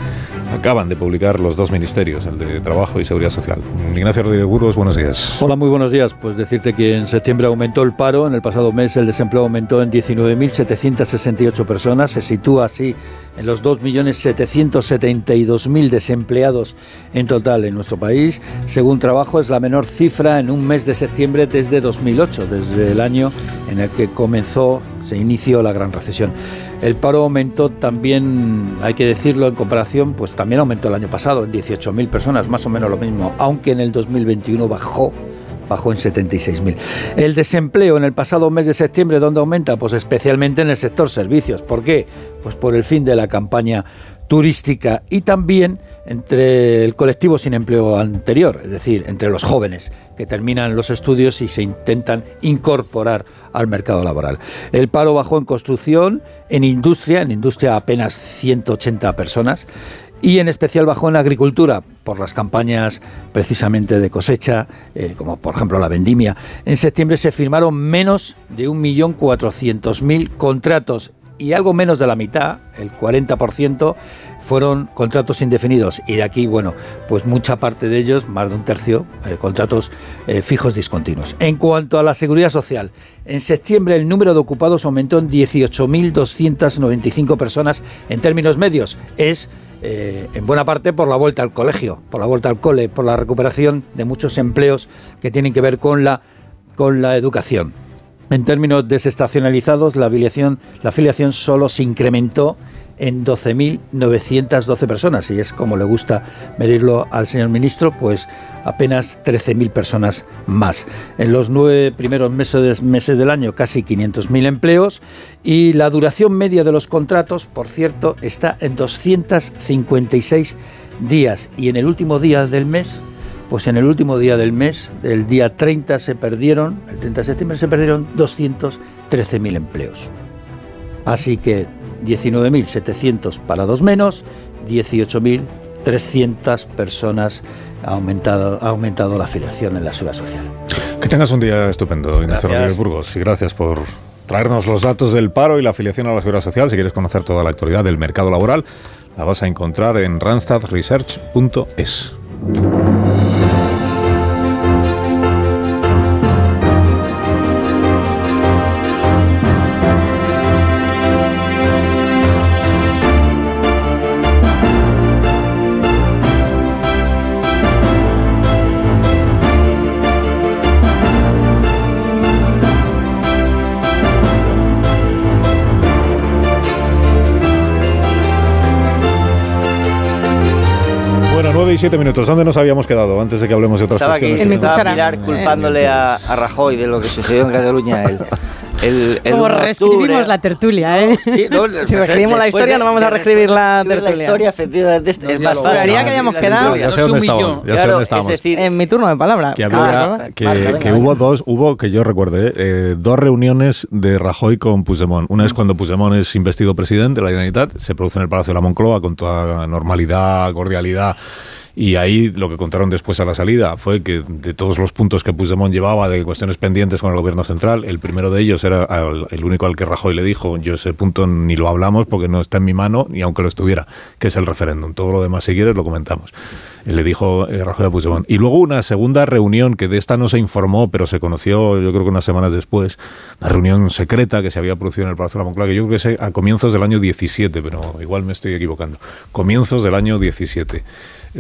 acaban de publicar los dos ministerios, el de Trabajo y Seguridad Social. Ignacio Rodríguez Burgos, buenos días. Hola, muy buenos días. Pues decirte que en septiembre aumentó el paro, en el pasado mes el desempleo aumentó en 19.768 personas, se sitúa así en los 2.772.000 desempleados en total en nuestro país. Según trabajo, es la menor cifra en un mes de septiembre desde 2008, desde el año en el que comenzó, se inició la gran recesión. El paro aumentó también, hay que decirlo, en comparación, pues también aumentó el año pasado en 18.000 personas, más o menos lo mismo, aunque en el 2021 bajó bajó en 76.000. El desempleo en el pasado mes de septiembre, ¿dónde aumenta? Pues especialmente en el sector servicios. ¿Por qué? Pues por el fin de la campaña turística y también entre el colectivo sin empleo anterior, es decir, entre los jóvenes que terminan los estudios y se intentan incorporar al mercado laboral. El paro bajó en construcción, en industria, en industria apenas 180 personas, y en especial bajó en agricultura por las campañas precisamente de cosecha, eh, como por ejemplo la vendimia. En septiembre se firmaron menos de 1.400.000 contratos y algo menos de la mitad, el 40%, fueron contratos indefinidos. Y de aquí, bueno, pues mucha parte de ellos, más de un tercio, eh, contratos eh, fijos discontinuos. En cuanto a la seguridad social, en septiembre el número de ocupados aumentó en 18.295 personas en términos medios. Es eh, en buena parte por la vuelta al colegio, por la vuelta al cole, por la recuperación de muchos empleos que tienen que ver con la, con la educación. En términos desestacionalizados, la afiliación, la afiliación solo se incrementó en 12.912 personas, y es como le gusta medirlo al señor ministro, pues apenas 13.000 personas más. En los nueve primeros meses, meses del año, casi 500.000 empleos, y la duración media de los contratos, por cierto, está en 256 días, y en el último día del mes, pues en el último día del mes, el día 30 se perdieron, el 30 de septiembre se perdieron 213.000 empleos. Así que 19.700 parados menos, 18.300 personas ha aumentado, ha aumentado la afiliación en la seguridad social. Que tengas un día estupendo, Ignacio Gracias. Rodríguez Burgos. Y gracias por traernos los datos del paro y la afiliación a la Seguridad Social. Si quieres conocer toda la actualidad del mercado laboral, la vas a encontrar en randstadresearch.es. y 7 minutos. ¿Dónde nos habíamos quedado antes de que hablemos de otras Estaba aquí, cuestiones? estaba Pilar culpándole a, a Rajoy de lo que sucedió en Cataluña el, el, el Como 1 de reescribimos la tertulia, ¿eh? Sí, no, Si reescribimos la historia, de- no vamos a reescribir la reescribir la tertulia. historia, efectivamente, es, es más fácil. Que habíamos quedado. Ya sé dónde estábamos. Ya sé dónde es estábamos. decir, En mi turno de palabra. que, había, que, que venga. hubo dos, hubo, que yo recuerde, eh, dos reuniones de Rajoy con Puigdemont. Una es cuando Puigdemont es investido presidente de la Generalitat, se produce en el Palacio de la Moncloa con toda normalidad, cordialidad. Y ahí lo que contaron después a la salida fue que de todos los puntos que Puigdemont llevaba de cuestiones pendientes con el gobierno central, el primero de ellos era el único al que Rajoy le dijo, yo ese punto ni lo hablamos porque no está en mi mano, ni aunque lo estuviera, que es el referéndum. Todo lo demás, si quieres, lo comentamos. Le dijo eh, Rajoy a Puigdemont. Y luego una segunda reunión, que de esta no se informó, pero se conoció yo creo que unas semanas después, una reunión secreta que se había producido en el Palacio de la Moncloa, que yo creo que es a comienzos del año 17, pero igual me estoy equivocando. Comienzos del año 17.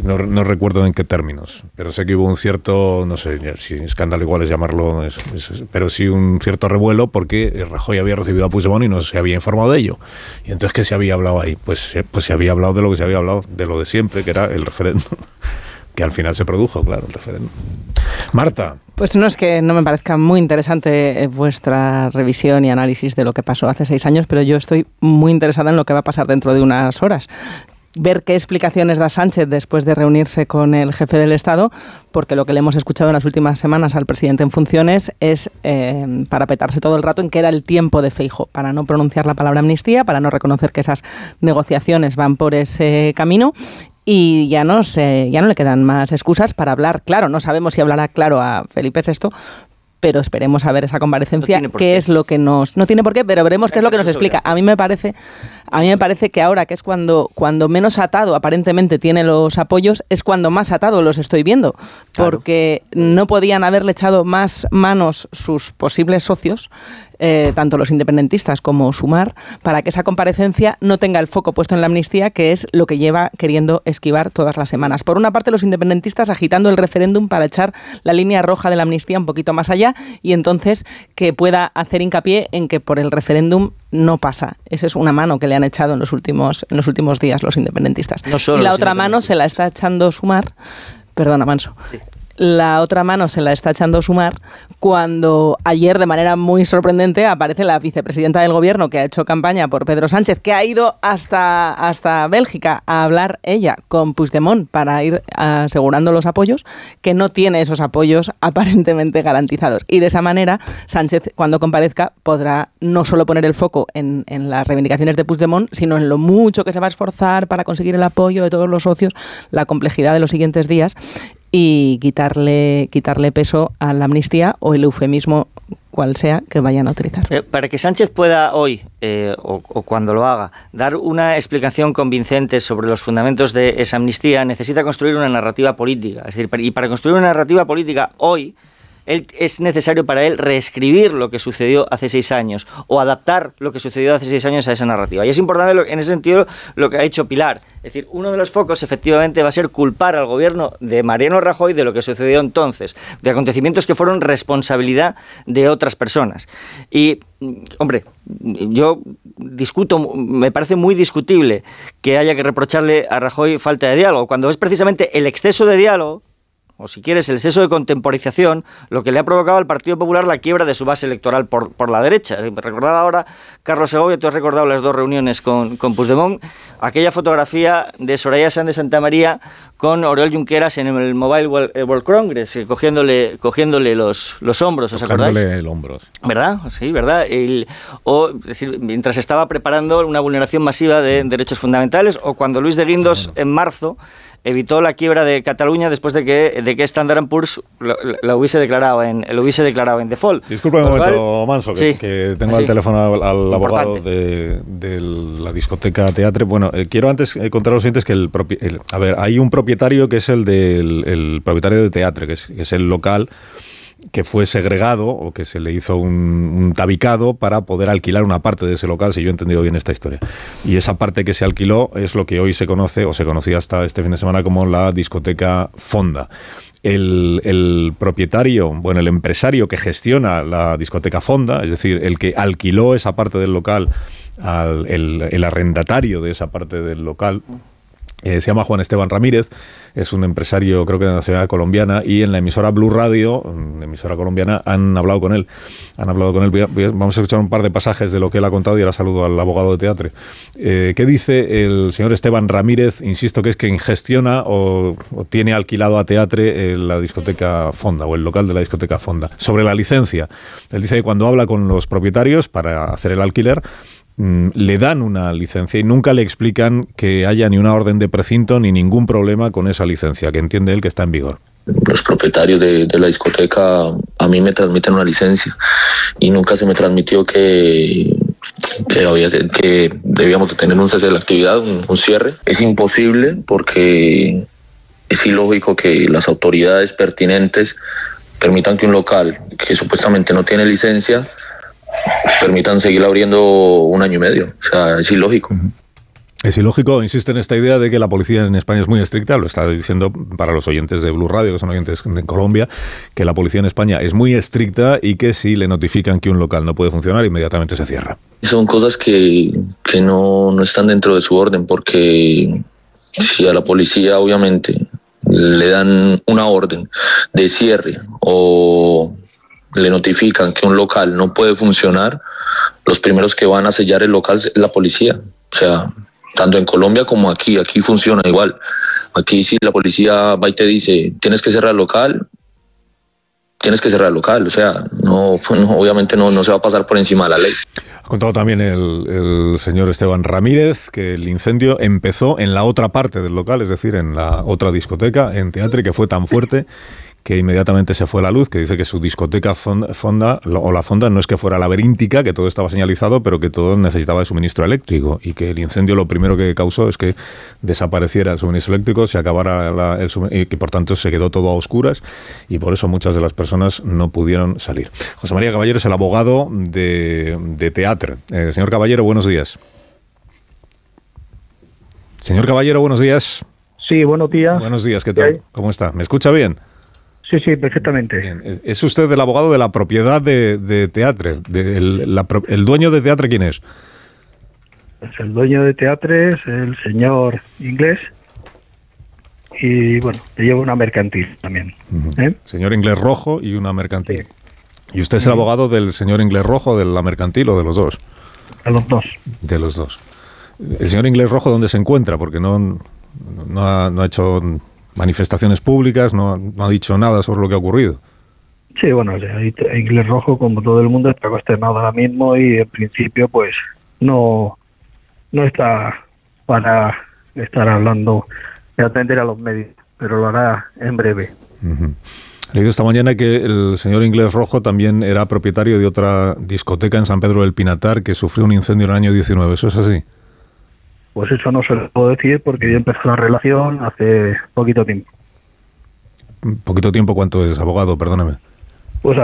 No, no recuerdo en qué términos, pero sé que hubo un cierto, no sé si escándalo igual es llamarlo, pero sí un cierto revuelo porque eh, Rajoy había recibido a Puigdemont y no se había informado de ello. Y entonces, ¿qué se había hablado ahí? Pues, eh, pues se había hablado de lo que se había hablado, de lo de siempre, que era el referéndum, que al final se produjo, claro, el referéndum. Marta, Pues no es que no me parezca muy interesante eh, vuestra revisión y análisis de lo que pasó hace seis años, pero yo estoy muy interesada en lo que va a pasar dentro de unas horas. Ver qué explicaciones da Sánchez después de reunirse con el jefe del Estado, porque lo que le hemos escuchado en las últimas semanas al presidente en funciones es eh, para petarse todo el rato en que era el tiempo de Feijo, para no pronunciar la palabra amnistía, para no reconocer que esas negociaciones van por ese camino y ya no, se, ya no le quedan más excusas para hablar claro. No sabemos si hablará claro a Felipe VI, pero esperemos a ver esa comparecencia, por qué es lo que nos... No tiene por qué, pero veremos qué es lo que nos explica. A mí me parece, a mí me parece que ahora, que es cuando, cuando menos atado aparentemente tiene los apoyos, es cuando más atado los estoy viendo. Porque no podían haberle echado más manos sus posibles socios, eh, tanto los independentistas como Sumar, para que esa comparecencia no tenga el foco puesto en la amnistía, que es lo que lleva queriendo esquivar todas las semanas. Por una parte, los independentistas agitando el referéndum para echar la línea roja de la amnistía un poquito más allá y entonces que pueda hacer hincapié en que por el referéndum no pasa. Esa es una mano que le han echado en los últimos, en los últimos días los independentistas. No solo y la otra mano se la está echando Sumar. Perdona, Manso la otra mano se la está echando sumar cuando ayer de manera muy sorprendente aparece la vicepresidenta del gobierno que ha hecho campaña por Pedro Sánchez, que ha ido hasta, hasta Bélgica a hablar ella con Puigdemont para ir asegurando los apoyos, que no tiene esos apoyos aparentemente garantizados. Y de esa manera Sánchez cuando comparezca podrá no solo poner el foco en, en las reivindicaciones de Puigdemont, sino en lo mucho que se va a esforzar para conseguir el apoyo de todos los socios, la complejidad de los siguientes días y quitarle, quitarle peso a la amnistía o el eufemismo cual sea que vayan a utilizar. Eh, para que Sánchez pueda hoy, eh, o, o cuando lo haga, dar una explicación convincente sobre los fundamentos de esa amnistía, necesita construir una narrativa política. Es decir, y para construir una narrativa política hoy, es necesario para él reescribir lo que sucedió hace seis años o adaptar lo que sucedió hace seis años a esa narrativa. Y es importante en ese sentido lo que ha hecho Pilar. Es decir, uno de los focos efectivamente va a ser culpar al gobierno de Mariano Rajoy de lo que sucedió entonces, de acontecimientos que fueron responsabilidad de otras personas. Y, hombre, yo discuto, me parece muy discutible que haya que reprocharle a Rajoy falta de diálogo, cuando es precisamente el exceso de diálogo o si quieres, el exceso de contemporización, lo que le ha provocado al Partido Popular la quiebra de su base electoral por, por la derecha. Recordaba ahora, Carlos Segovia, tú has recordado las dos reuniones con, con Puigdemont, aquella fotografía de Soraya Sánchez de Santa María con Oriol Junqueras en el Mobile World, eh, Congress, eh, cogiéndole, cogiéndole los, los hombros, ¿os acordáis? el hombro. ¿Verdad? Sí, ¿verdad? El- o, es decir, mientras estaba preparando una vulneración masiva de derechos fundamentales, o cuando Luis de Guindos, en marzo, evitó la quiebra de Cataluña después de que, de que Standard Poor's lo, lo hubiese declarado en, lo hubiese declarado en default. Disculpa un momento, Manso, que, Sí, que tengo al teléfono al, al abogado de, de la discoteca Teatre. Bueno, eh, quiero antes eh, contar a los siguientes que el, el- A ver, hay un propietario que es el del el propietario de Teatre, que es, que es el local que fue segregado o que se le hizo un, tabicado para poder alquilar una parte de ese local, si yo he entendido bien esta historia. Y esa parte que se alquiló es lo que hoy se conoce o se conocía hasta este fin de semana como la discoteca Fonda. El, el propietario, bueno, el empresario que gestiona la discoteca Fonda, es decir, el que alquiló esa parte del local, al, el arrendatario de esa parte del local, Eh, se llama Juan Esteban Ramírez, es un empresario creo que de nacionalidad colombiana y en la emisora Blue Radio, emisora colombiana, han hablado con él. Han hablado con él. Vamos a escuchar un par de pasajes de lo que él ha contado y ahora saludo al abogado de teatro. Eh, ¿Qué dice el señor Esteban Ramírez? Insisto que es quien gestiona o, tiene alquilado a Teatre eh, la discoteca Fonda o el local de la discoteca Fonda. Sobre la licencia, él dice que cuando habla con los propietarios para hacer el alquiler, Mm, le dan una licencia y nunca le explican que haya ni una orden de precinto ni ningún problema con esa licencia, que entiende él que está en vigor. Los propietarios de, la discoteca a mí me transmiten una licencia y nunca se me transmitió que, que, había, que debíamos de tener un cese de la actividad, un cierre. Es imposible porque es ilógico que las autoridades pertinentes permitan que un local que supuestamente no tiene licencia permitan seguir abriendo un año y medio. O sea, es ilógico. Es ilógico, insiste en esta idea de que la policía en España es muy estricta, lo está diciendo para los oyentes de Blue Radio, que son oyentes de Colombia, que la policía en España es muy estricta y que si le notifican que un local no puede funcionar, inmediatamente se cierra. Son cosas que, que no, no están dentro de su orden, porque si a la policía obviamente le dan una orden de cierre o le notifican que un local no puede funcionar, los primeros que van a sellar el local es la policía. O sea, tanto en Colombia como aquí, aquí funciona igual. Aquí si la policía va y te dice, tienes que cerrar el local, tienes que cerrar el local. O sea, no, obviamente no, no se va a pasar por encima de la ley. Ha contado también el, el, señor Esteban Ramírez que el incendio empezó en la otra parte del local, es decir, en la otra discoteca, en teatro, que fue tan fuerte que inmediatamente se fue la luz, que dice que su discoteca fonda, o la fonda no es que fuera laberíntica, que todo estaba señalizado, pero que todo necesitaba de suministro eléctrico y que el incendio lo primero que causó es que desapareciera el suministro eléctrico, se acabara el y que por tanto se quedó todo a oscuras y por eso muchas de las personas no pudieron salir. José María Caballero es el abogado de, de Teatro. Eh, señor Caballero, buenos días. Señor Caballero, buenos días. Sí, buenos días. Buenos días, ¿qué tal? ¿Cómo está? ¿Me escucha bien? Sí, sí, perfectamente. ¿Es usted el abogado de la propiedad de, de Teatre? el, dueño de Teatre quién es? Pues el dueño de Teatre es el señor inglés y bueno, lleva una mercantil también. ¿eh? Señor inglés rojo y una mercantil. ¿Y usted es el abogado del señor inglés rojo, de la mercantil o de los dos? De los dos. De los dos. ¿El señor inglés rojo dónde se encuentra? Porque no, no, ha, no ha hecho manifestaciones públicas, no, ha dicho nada sobre lo que ha ocurrido. Sí, bueno, Inglés Rojo, como todo el mundo, está consternado ahora mismo y en principio, pues, no, no está para estar hablando de atender a los medios, pero lo hará en breve. He leído esta mañana que el señor Inglés Rojo también era propietario de otra discoteca en San Pedro del Pinatar que sufrió un incendio en el año 19. ¿Eso es así? Pues eso no se lo puedo decir porque yo empecé la relación hace poquito tiempo. ¿Poquito tiempo cuánto es, abogado? Perdóname. Pues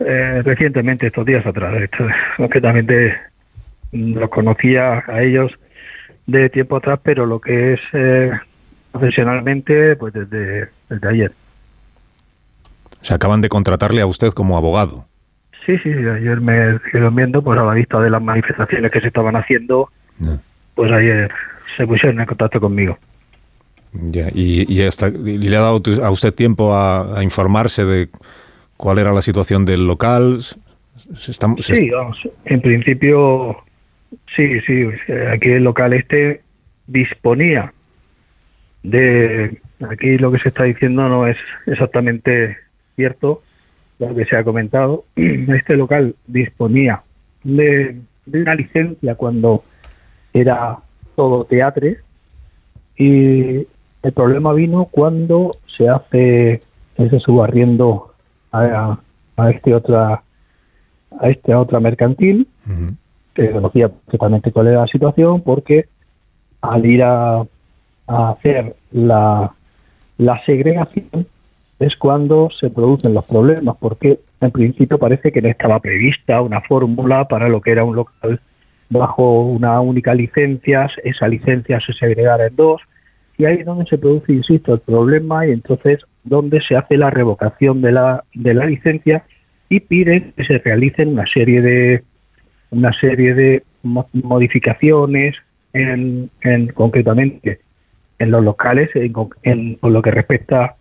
eh, recientemente, estos días atrás. concretamente los conocía a ellos de tiempo atrás, pero lo que es eh, profesionalmente, pues desde, desde ayer. Se acaban de contratarle a usted como abogado. Sí, sí, ayer me estuvieron viendo pues a la vista de las manifestaciones que se estaban haciendo pues ayer se pusieron en contacto conmigo. Ya, y, hasta, le ha dado a usted tiempo a, informarse de cuál era la situación del local? sí, vamos, en principio, sí, sí, aquí el local este disponía de, aquí lo que se está diciendo no es exactamente cierto, lo que se ha comentado, este local disponía de una licencia cuando era todo teatro y el problema vino cuando se hace ese subarriendo a, a este otra a esta otra mercantil que conocía perfectamente cuál era la situación porque al ir a, a hacer la, la segregación es cuando se producen los problemas porque en principio parece que no estaba prevista una fórmula para lo que era un local bajo una única licencia, esa licencia se segregara en dos, y ahí es donde se produce, insisto, el problema y entonces donde se hace la revocación de la, de la licencia y piden que se realicen una serie de una serie de modificaciones en, en concretamente en los locales, en, en, por lo que respecta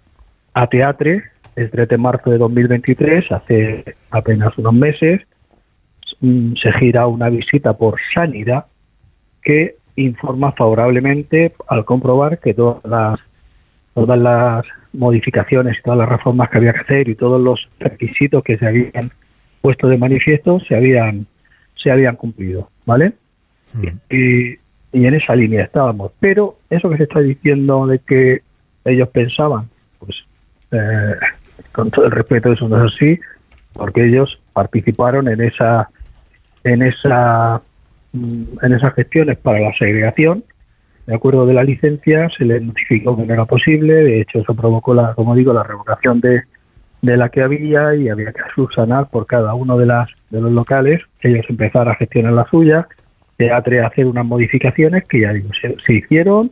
a teatre, el 3 de marzo de 2023, hace apenas unos meses, se gira una visita por Sanidad que informa favorablemente al comprobar que todas las todas las modificaciones y todas las reformas que había que hacer y todos los requisitos que se habían puesto de manifiesto se habían se habían cumplido, ¿vale? Y, y en esa línea estábamos. Pero eso que se está diciendo de que ellos pensaban, pues eh, con todo el respeto eso no es así, porque ellos participaron en esa en esa en esas gestiones para la segregación de acuerdo de la licencia se les notificó que no era posible de hecho eso provocó la como digo la revocación de, de la que había y había que subsanar por cada uno de las de los locales ellos empezaron a gestionar la suya teatre a hacer unas modificaciones que ya digo se, se hicieron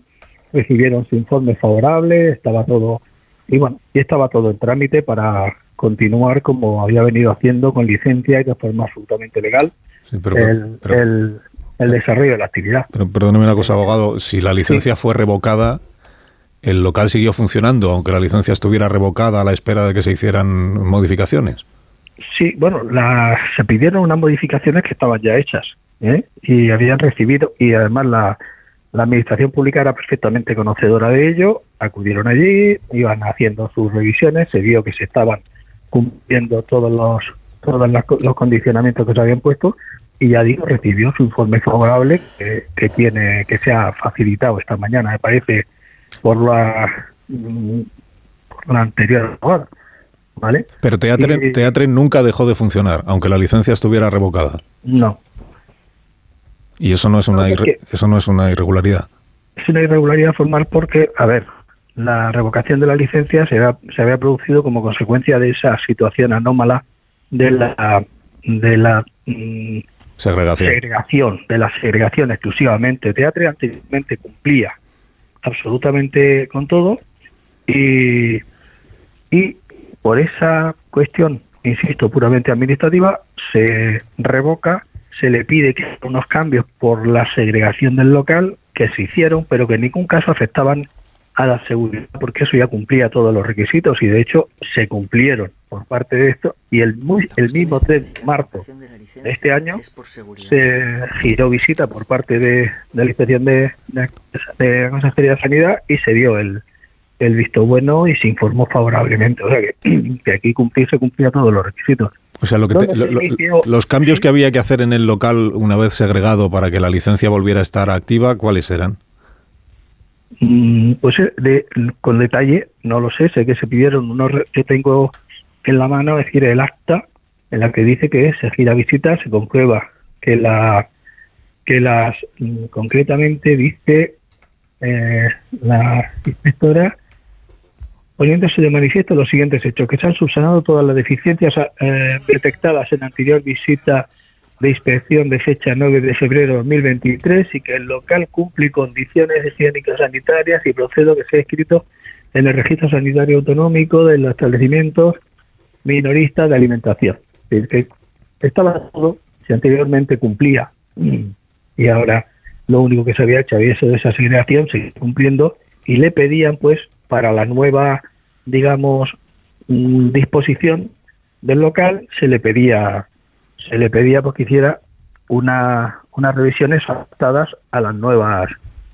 recibieron su informe favorable estaba todo y bueno y estaba todo en trámite para continuar como había venido haciendo con licencia y de forma absolutamente legal el, el, el, desarrollo de la actividad. Pero perdóneme una cosa, abogado, si la licencia sí. fue revocada, el local siguió funcionando, aunque la licencia estuviera revocada a la espera de que se hicieran modificaciones. Sí, bueno, la, se pidieron unas modificaciones que estaban ya hechas ¿eh? y habían recibido, y además la, la administración pública era perfectamente conocedora de ello, acudieron allí, iban haciendo sus revisiones, se vio que se estaban cumpliendo todos los todos los condicionamientos que se habían puesto y ya digo recibió su informe favorable que, que tiene que se ha facilitado esta mañana me parece por la por la anterior hora, vale pero Teatre, y, Teatre nunca dejó de funcionar aunque la licencia estuviera revocada. No. Y eso no es una irre, eso no es una irregularidad. Es una irregularidad formal porque a ver la revocación de la licencia se había, se había producido como consecuencia de esa situación anómala de la de la mm, segregación. segregación. de la segregación exclusivamente. Teatre anteriormente cumplía absolutamente con todo y, y por esa cuestión, insisto, puramente administrativa, se revoca, se le pide que unos cambios por la segregación del local que se hicieron, pero que en ningún caso afectaban a la seguridad, porque eso ya cumplía todos los requisitos y de hecho se cumplieron por parte de esto y el, muy, el mismo 3 de marzo de este año se giró visita por parte de, de la inspección de, de, de, Consejería de Sanidad y se dio el, el visto bueno y se informó favorablemente. O sea que, que aquí cumplir, se cumplía todos los requisitos. O sea, lo que te, lo, lo, los cambios que había que hacer en el local una vez segregado para que la licencia volviera a estar activa, ¿cuáles eran? Mm, Pues de, con detalle, no lo sé, sé que se pidieron unos que tengo en la mano, es decir, el acta en la que dice que se gira visita, se comprueba que la que las mm, concretamente dice eh, la inspectora poniéndose de manifiesto los siguientes hechos, que se han subsanado todas las deficiencias eh, detectadas en anterior visita de inspección de fecha 9 de febrero de 2023 y que el local cumple condiciones higiénicas sanitarias y procedo que sea escrito en el registro sanitario autonómico de los establecimientos minoristas de alimentación. Que estaba todo, si anteriormente cumplía y ahora lo único que se había hecho había sido esa segregación, sigue cumpliendo y le pedían pues para la nueva, digamos, mm, disposición del local, se le pedía se le pedía pues, que hiciera una, unas revisiones adaptadas a las nuevas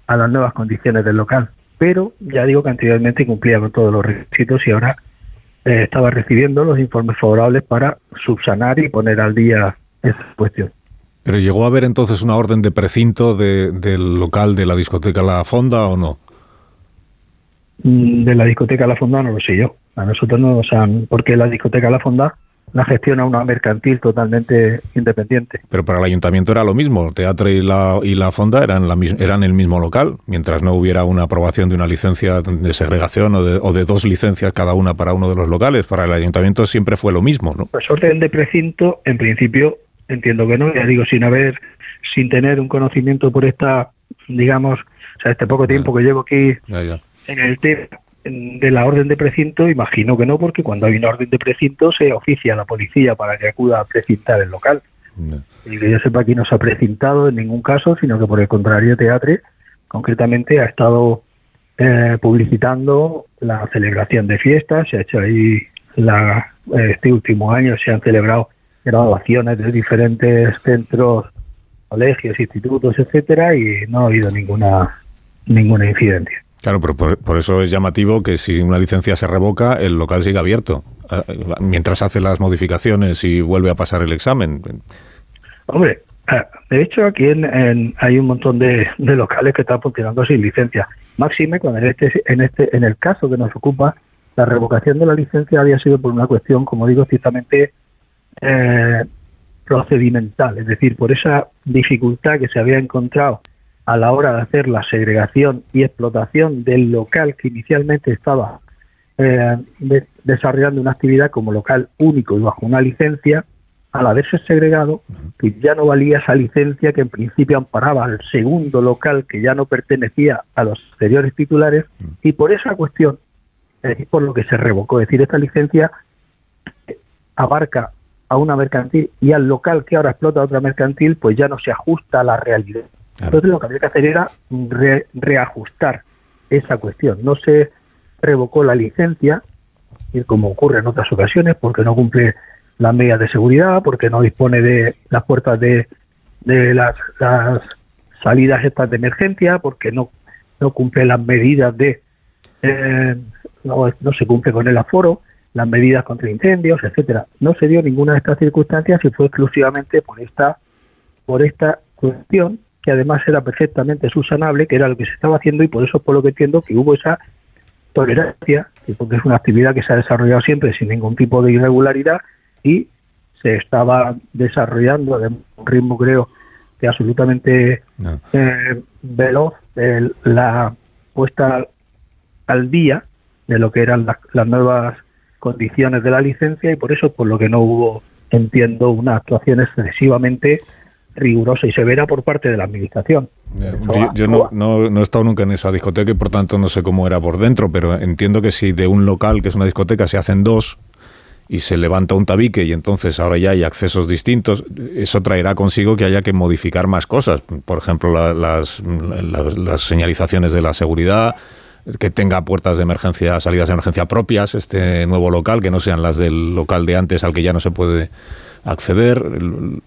a las nuevas condiciones del local. Pero ya digo que anteriormente cumplía con todos los requisitos y ahora eh, estaba recibiendo los informes favorables para subsanar y poner al día esa cuestión. Pero llegó a haber entonces una orden de precinto de, del local de la discoteca La Fonda o no Mm, de la discoteca La Fonda no lo sé yo. A nosotros no nos han porque la discoteca La Fonda la gestiona una mercantil totalmente independiente. Pero para el ayuntamiento era lo mismo, el teatro y la, y la fonda eran, la, eran el mismo local, mientras no hubiera una aprobación de una licencia de segregación o de, o de, dos licencias cada una para uno de los locales. Para el ayuntamiento siempre fue lo mismo, ¿no? Pues orden de precinto, en principio, entiendo que no, ya digo, sin haber, sin tener un conocimiento por esta, digamos, o sea, este poco tiempo ya. que llevo aquí ya, ya. en el tema de la orden de precinto, imagino que no, porque cuando hay una orden de precinto se oficia a la policía para que acuda a precintar el local. No. Y que yo sepa aquí no se ha precintado en ningún caso, sino que por el contrario, Teatre concretamente ha estado eh, publicitando la celebración de fiestas. Se ha hecho ahí, la, este último año se han celebrado graduaciones de diferentes centros, colegios, institutos, etcétera, y no ha habido ninguna ninguna incidencia. Claro, pero por, eso es llamativo que si una licencia se revoca, el local siga abierto, eh, mientras hace las modificaciones y vuelve a pasar el examen. Hombre, eh, de hecho aquí en, hay un montón de, locales que están funcionando sin licencia. Máxime, cuando en este, en este, en el caso que nos ocupa, la revocación de la licencia había sido por una cuestión, como digo, ciertamente eh, procedimental, es decir, por esa dificultad que se había encontrado a la hora de hacer la segregación y explotación del local que inicialmente estaba eh, desarrollando una actividad como local único y bajo una licencia, al haberse segregado, pues ya no valía esa licencia que en principio amparaba al segundo local que ya no pertenecía a los anteriores titulares y por esa cuestión es por lo que se revocó. Es decir, esta licencia abarca a una mercantil y al local que ahora explota otra mercantil, pues ya no se ajusta a la realidad. Entonces lo que había que hacer era reajustar esa cuestión. No se revocó la licencia, y como ocurre en otras ocasiones, porque no cumple las medidas de seguridad, porque no dispone de las puertas de, de las, salidas estas de emergencia, porque no, no cumple las medidas de... Eh, no, no se cumple con el aforo, las medidas contra incendios, etcétera. No se dio ninguna de estas circunstancias y fue exclusivamente por esta por esta cuestión que además era perfectamente subsanable, que era lo que se estaba haciendo y por eso por lo que entiendo que hubo esa tolerancia, porque es una actividad que se ha desarrollado siempre sin ningún tipo de irregularidad y se estaba desarrollando a un ritmo creo que absolutamente eh, veloz la puesta al día de lo que eran las nuevas condiciones de la licencia y por eso por lo que no hubo entiendo una actuación excesivamente rigurosa y severa por parte de la administración. Yo, no, no, he estado nunca en esa discoteca y por tanto no sé cómo era por dentro, pero entiendo que si de un local que es una discoteca se hacen dos y se levanta un tabique y entonces ahora ya hay accesos distintos, eso traerá consigo que haya que modificar más cosas. Por ejemplo, las, las, señalizaciones de la seguridad, que tenga puertas de emergencia, salidas de emergencia propias, este nuevo local, que no sean las del local de antes al que ya no se puede acceder.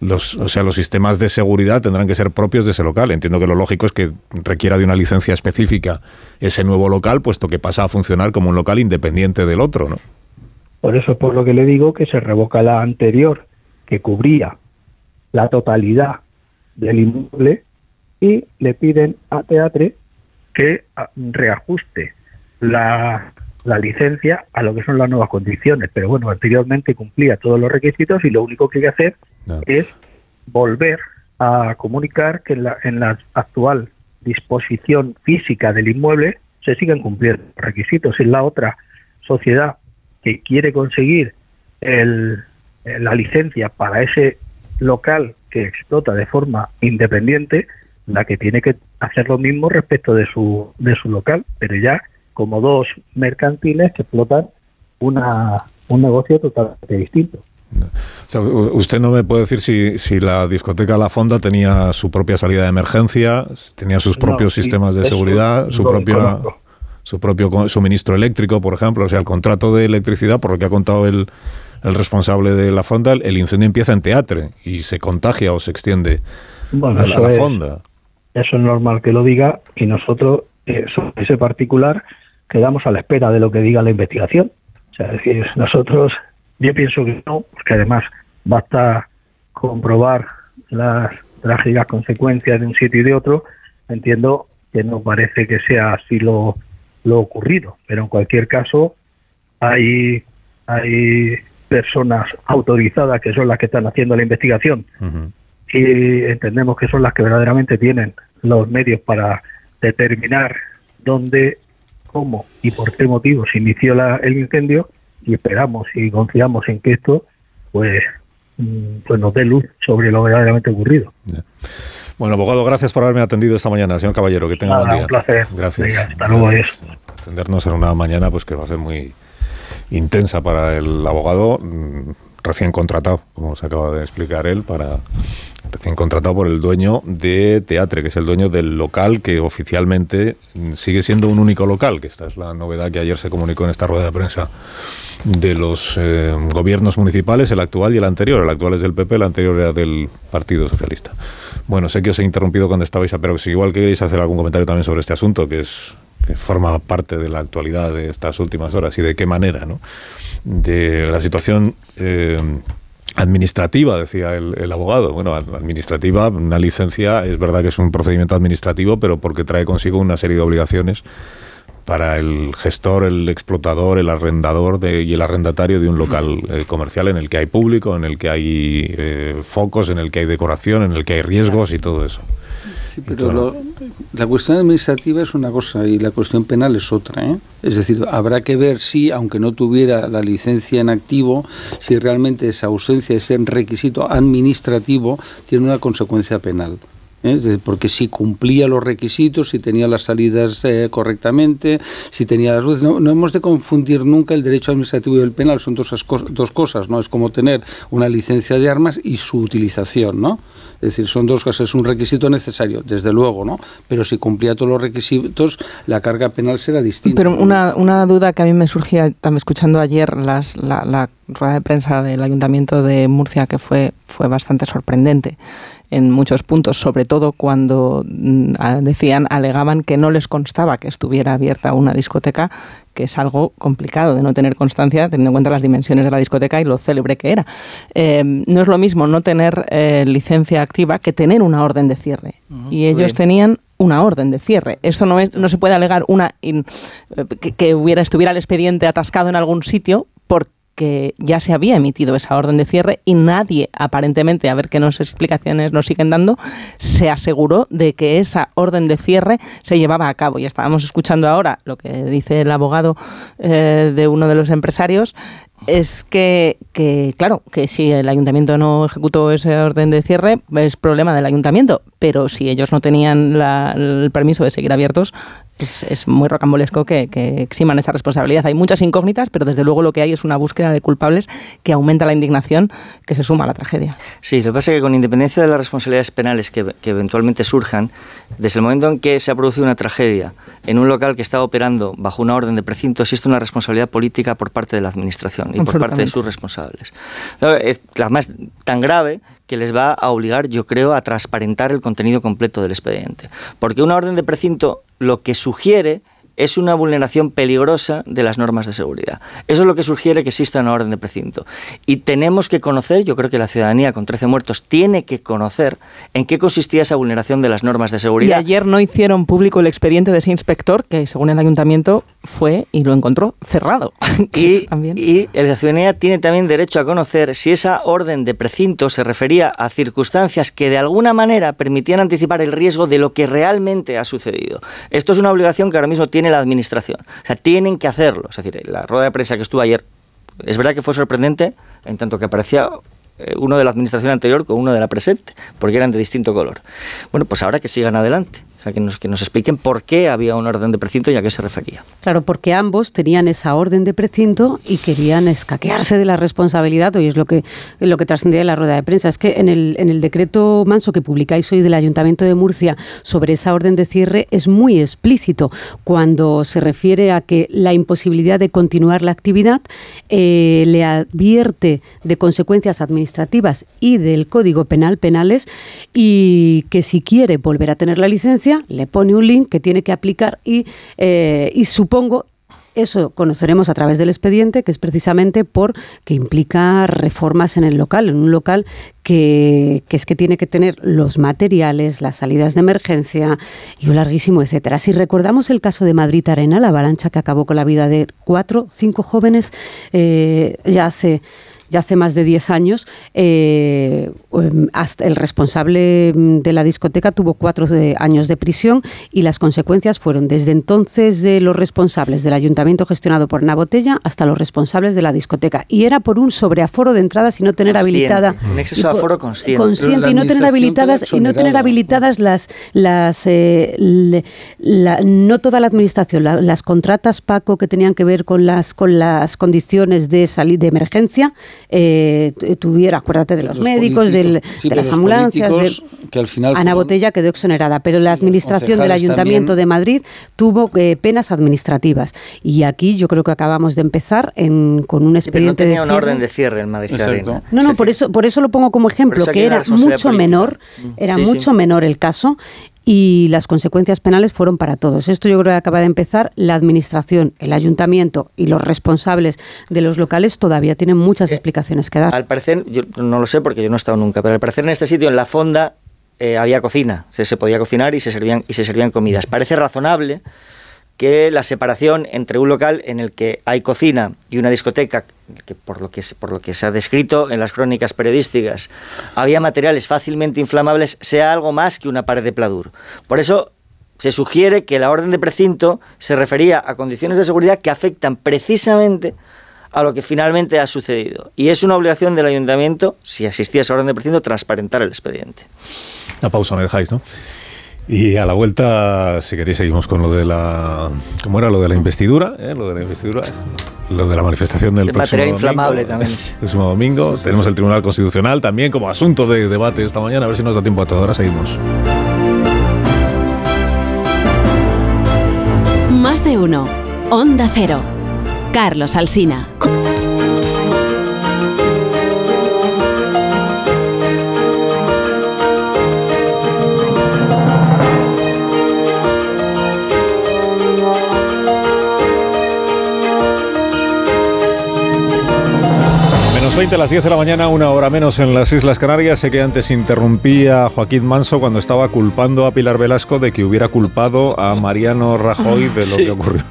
Los, o sea, los sistemas de seguridad tendrán que ser propios de ese local. Entiendo que lo lógico es que requiera de una licencia específica ese nuevo local, puesto que pasa a funcionar como un local independiente del otro, ¿no? Por eso es por lo que le digo que se revoca la anterior, que cubría la totalidad del inmueble, y le piden a Teatre que reajuste la la licencia a lo que son las nuevas condiciones. Pero bueno, anteriormente cumplía todos los requisitos y lo único que hay que hacer es volver a comunicar que en la, en la actual disposición física del inmueble se siguen cumpliendo los requisitos. Es la otra sociedad que quiere conseguir el, la licencia para ese local que explota de forma independiente, la que tiene que hacer lo mismo respecto de su, de su local, pero ya como dos mercantiles que explotan una, un negocio totalmente distinto. usted no me puede decir si, si, la discoteca La Fonda tenía su propia salida de emergencia, tenía sus propios sistemas de seguridad, su propia su propio suministro eléctrico, por ejemplo, o sea, el contrato de electricidad, por lo que ha contado el, el responsable de La Fonda, el incendio empieza en teatro y se contagia o se extiende a, la, Fonda. eso es normal que lo diga y nosotros, eh, ese particular, quedamos a la espera de lo que diga la investigación. O sea, es decir, nosotros, yo pienso que no, porque además basta comprobar las trágicas consecuencias de un sitio y de otro. Entiendo que no parece que sea así lo, lo ocurrido, pero en cualquier caso hay, hay personas autorizadas que son las que están haciendo la investigación y entendemos que son las que verdaderamente tienen los medios para determinar dónde cómo y por qué motivo se inició el incendio y esperamos y confiamos en que esto pues mm, pues nos dé luz sobre lo verdaderamente ocurrido. Bueno, abogado, gracias por haberme atendido esta mañana, señor Caballero. Que tenga buen día. Un placer. Gracias. hasta luego. Atendernos en una mañana pues que va a ser muy intensa para el abogado mm, recién contratado, como se acaba de explicar él, para recién contratado por el dueño de Teatre, que es el dueño del local que oficialmente sigue siendo un único local, que esta es la novedad que ayer se comunicó en esta rueda de prensa de los eh, gobiernos municipales, el actual y el anterior. El actual es del PP, el anterior era del Partido Socialista. Bueno, sé que os he interrumpido cuando estabais, pero si igual queréis hacer algún comentario también sobre este asunto, que es que forma parte de la actualidad de estas últimas horas y de qué manera, ¿no? De la situación eh, administrativa, decía el, abogado. Bueno, administrativa, una licencia es verdad que es un procedimiento administrativo, pero porque trae consigo una serie de obligaciones para el gestor, el explotador, el arrendador de, y el arrendatario de un local eh, comercial en el que hay público, en el que hay eh, focos, en el que hay decoración, en el que hay riesgos y todo eso. Sí, pero lo, la cuestión administrativa es una cosa y la cuestión penal es otra. ¿eh? Es decir, habrá que ver si, aunque no tuviera la licencia en activo, si realmente esa ausencia, ese requisito administrativo, tiene una consecuencia penal. ¿Eh? porque si cumplía los requisitos, si tenía las salidas eh, correctamente, si tenía las luces. No, no, hemos de confundir nunca el derecho administrativo y el penal, son dos, dos cosas, ¿no? Es como tener una licencia de armas y su utilización, ¿no? Es decir, son dos cosas, es un requisito necesario, desde luego, ¿no? Pero si cumplía todos los requisitos, la carga penal será distinta. Pero una, una duda que a mí me surgía, también escuchando ayer las, la, la rueda de prensa del Ayuntamiento de Murcia, que fue, fue bastante sorprendente en muchos puntos, sobre todo cuando mm, decían, alegaban que no les constaba que estuviera abierta una discoteca, que es algo complicado de no tener constancia, teniendo en cuenta las dimensiones de la discoteca y lo célebre que era. Eh, no es lo mismo no tener eh, licencia activa que tener una orden de cierre. Uh -huh, y ellos tenían una orden de cierre. Eso no, es, no se puede alegar una in, que, que, hubiera estuviera el expediente atascado en algún sitio porque ya se había emitido esa orden de cierre y nadie, aparentemente, a ver qué nos explicaciones nos siguen dando, se aseguró de que esa orden de cierre se llevaba a cabo. Y estábamos escuchando ahora lo que dice el abogado eh, de uno de los empresarios, es que, que, claro, que si el ayuntamiento no ejecutó ese orden de cierre, es problema del ayuntamiento, pero si ellos no tenían la, el permiso de seguir abiertos, es, muy rocambolesco que, que, eximan esa responsabilidad. Hay muchas incógnitas, pero desde luego lo que hay es una búsqueda de culpables que aumenta la indignación que se suma a la tragedia. Sí, lo que pasa es que con independencia de las responsabilidades penales que, que eventualmente surjan, desde el momento en que se ha producido una tragedia en un local que está operando bajo una orden de precinto, existe una responsabilidad política por parte de la administración y por parte de sus responsables. Es la más tan grave que les va a obligar, yo creo, a transparentar el contenido completo del expediente. Porque una orden de precinto lo que sugiere es una vulneración peligrosa de las normas de seguridad. Eso es lo que sugiere que exista una orden de precinto. Y tenemos que conocer, yo creo que la ciudadanía con 13 muertos tiene que conocer en qué consistía esa vulneración de las normas de seguridad. Y ayer no hicieron público el expediente de ese inspector que, según el ayuntamiento, fue y lo encontró cerrado. y, y la ciudadanía tiene también derecho a conocer si esa orden de precinto se refería a circunstancias que de alguna manera permitían anticipar el riesgo de lo que realmente ha sucedido. Esto es una obligación que ahora mismo tiene la administración. O sea, tienen que hacerlo. Es decir, la rueda de prensa que estuvo ayer, es verdad que fue sorprendente, en tanto que aparecía eh, uno de la administración anterior con uno de la presente, porque eran de distinto color. Bueno, pues ahora que sigan adelante. Que nos, que nos expliquen por qué había una orden de precinto y a qué se refería. Claro, porque ambos tenían esa orden de precinto y querían escaquearse de la responsabilidad, hoy es lo que, lo que trascendía en la rueda de prensa. Es que en el, en el decreto manso que publicáis hoy del Ayuntamiento de Murcia sobre esa orden de cierre es muy explícito cuando se refiere a que la imposibilidad de continuar la actividad eh, le advierte de consecuencias administrativas y del Código Penal penales y que si quiere volver a tener la licencia le pone un link que tiene que aplicar y, eh, y supongo eso conoceremos a través del expediente, que es precisamente por que implica reformas en el local, en un local que, que, es que tiene que tener los materiales, las salidas de emergencia y un larguísimo etcétera. Si recordamos el caso de Madrid Arena, la avalancha que acabó con la vida de cuatro, cinco jóvenes eh, ya hace ya hace más de 10 años, eh, hasta el responsable de la discoteca tuvo cuatro de años de prisión y las consecuencias fueron desde entonces de los responsables del ayuntamiento gestionado por una botella hasta los responsables de la discoteca. Y era por un sobreaforo de entradas y no tener consciente, habilitada. Un exceso de aforo consciente. consciente y no tener habilitadas, y no tener habilitadas las. las eh, le, la, no toda la administración, la, las contratas, Paco, que tenían que ver con las, con las condiciones de, salir de emergencia eh, tuviera, acuérdate de los, médicos, de las ambulancias. que al final Ana Botella quedó exonerada, pero la administración del Ayuntamiento de Madrid tuvo eh, penas administrativas. Y aquí yo creo que acabamos de empezar en, con un expediente no tenía de una orden de cierre en Madrid. No, no, por eso, por eso lo pongo como ejemplo, que era mucho menor, mm. era mucho menor el caso y las consecuencias penales fueron para todos. Esto yo creo que acaba de empezar. La administración, el ayuntamiento y los responsables de los locales todavía tienen muchas eh, explicaciones que dar. Al parecer, yo no lo sé porque yo no he estado nunca, pero al parecer en este sitio, en la fonda, eh, había cocina. Se, se podía cocinar y se servían, y se servían comidas. Parece razonable que la separación entre un local en el que hay cocina y una discoteca, que por lo que, por lo que se ha descrito en las crónicas periodísticas, había materiales fácilmente inflamables, sea algo más que una pared de pladur. Por eso se sugiere que la orden de precinto se refería a condiciones de seguridad que afectan precisamente a lo que finalmente ha sucedido. Y es una obligación del ayuntamiento, si asistía a esa orden de precinto, transparentar el expediente. Una pausa me dejáis, ¿no? Y a la vuelta, si queréis, seguimos con lo de la. ¿Cómo era? Lo de la investidura, ¿eh? Lo de la investidura. Lo de la manifestación del el próximo material inflamable domingo, también. El próximo domingo. Tenemos el Tribunal Constitucional también como asunto de debate esta mañana. A ver si nos da tiempo a todas. Ahora seguimos. Más de uno. Onda Cero. Carlos Alsina. Menos 20 a las 10 de la mañana, una hora menos en las Islas Canarias. Sé que antes interrumpía a Joaquín Manso cuando estaba culpando a Pilar Velasco de que hubiera culpado a Mariano Rajoy de lo Sí. que ocurrió.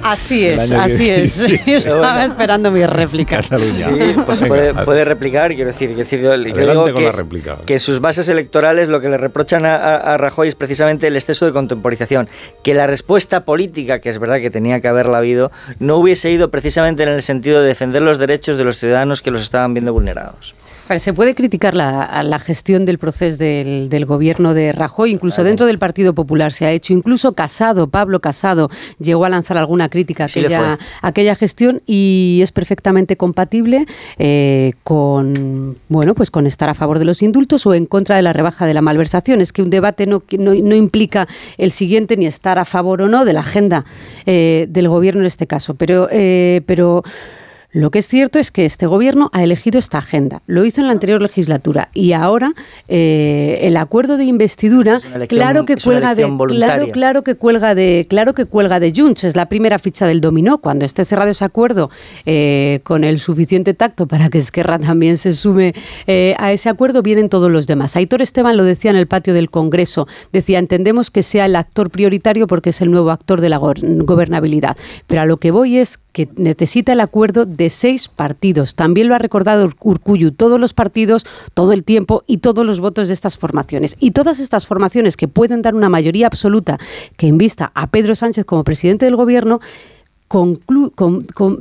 Así es, así que- es. sí. Estaba esperando mi réplica. Sí, pues Venga, puede, puede replicar, quiero decir, quiero decir, yo, digo con que, la réplica. que en sus bases electorales lo que le reprochan a, a- a Rajoy es precisamente el exceso de contemporización, que la respuesta política, que es verdad que tenía que haberla habido, no hubiese ido precisamente en el sentido de defender los derechos de los ciudadanos que los estaban viendo vulnerados. Se puede criticar la, la gestión del proceso del, del gobierno de Rajoy, incluso dentro del Partido Popular se ha hecho, incluso Casado, Pablo Casado, llegó a lanzar alguna crítica a Sí aquella, aquella gestión y es perfectamente compatible eh, con bueno pues con estar a favor de los indultos o en contra de la rebaja de la malversación. Es que un debate no, no, no implica el siguiente ni estar a favor o no de la agenda eh, del gobierno en este caso, pero eh, pero lo que es cierto es que este gobierno ha elegido esta agenda. Lo hizo en la anterior legislatura y ahora eh, el acuerdo de investidura, elección- claro que cuelga de, claro, claro que cuelga de, claro que cuelga de Junts. Es la primera ficha del dominó. Cuando esté cerrado ese acuerdo eh, con el suficiente tacto para que Esquerra también se sume eh, a ese acuerdo, vienen todos los demás. Aitor Esteban lo decía en el patio del Congreso. Decía entendemos que sea el actor prioritario porque es el nuevo actor de la go- gobernabilidad. Pero a lo que voy es que necesita el acuerdo de seis partidos. También lo ha recordado Ur- Urcuyu, todos los partidos, todo el tiempo y todos los votos de estas formaciones. Y todas estas formaciones que pueden dar una mayoría absoluta que invista a Pedro Sánchez como presidente del gobierno,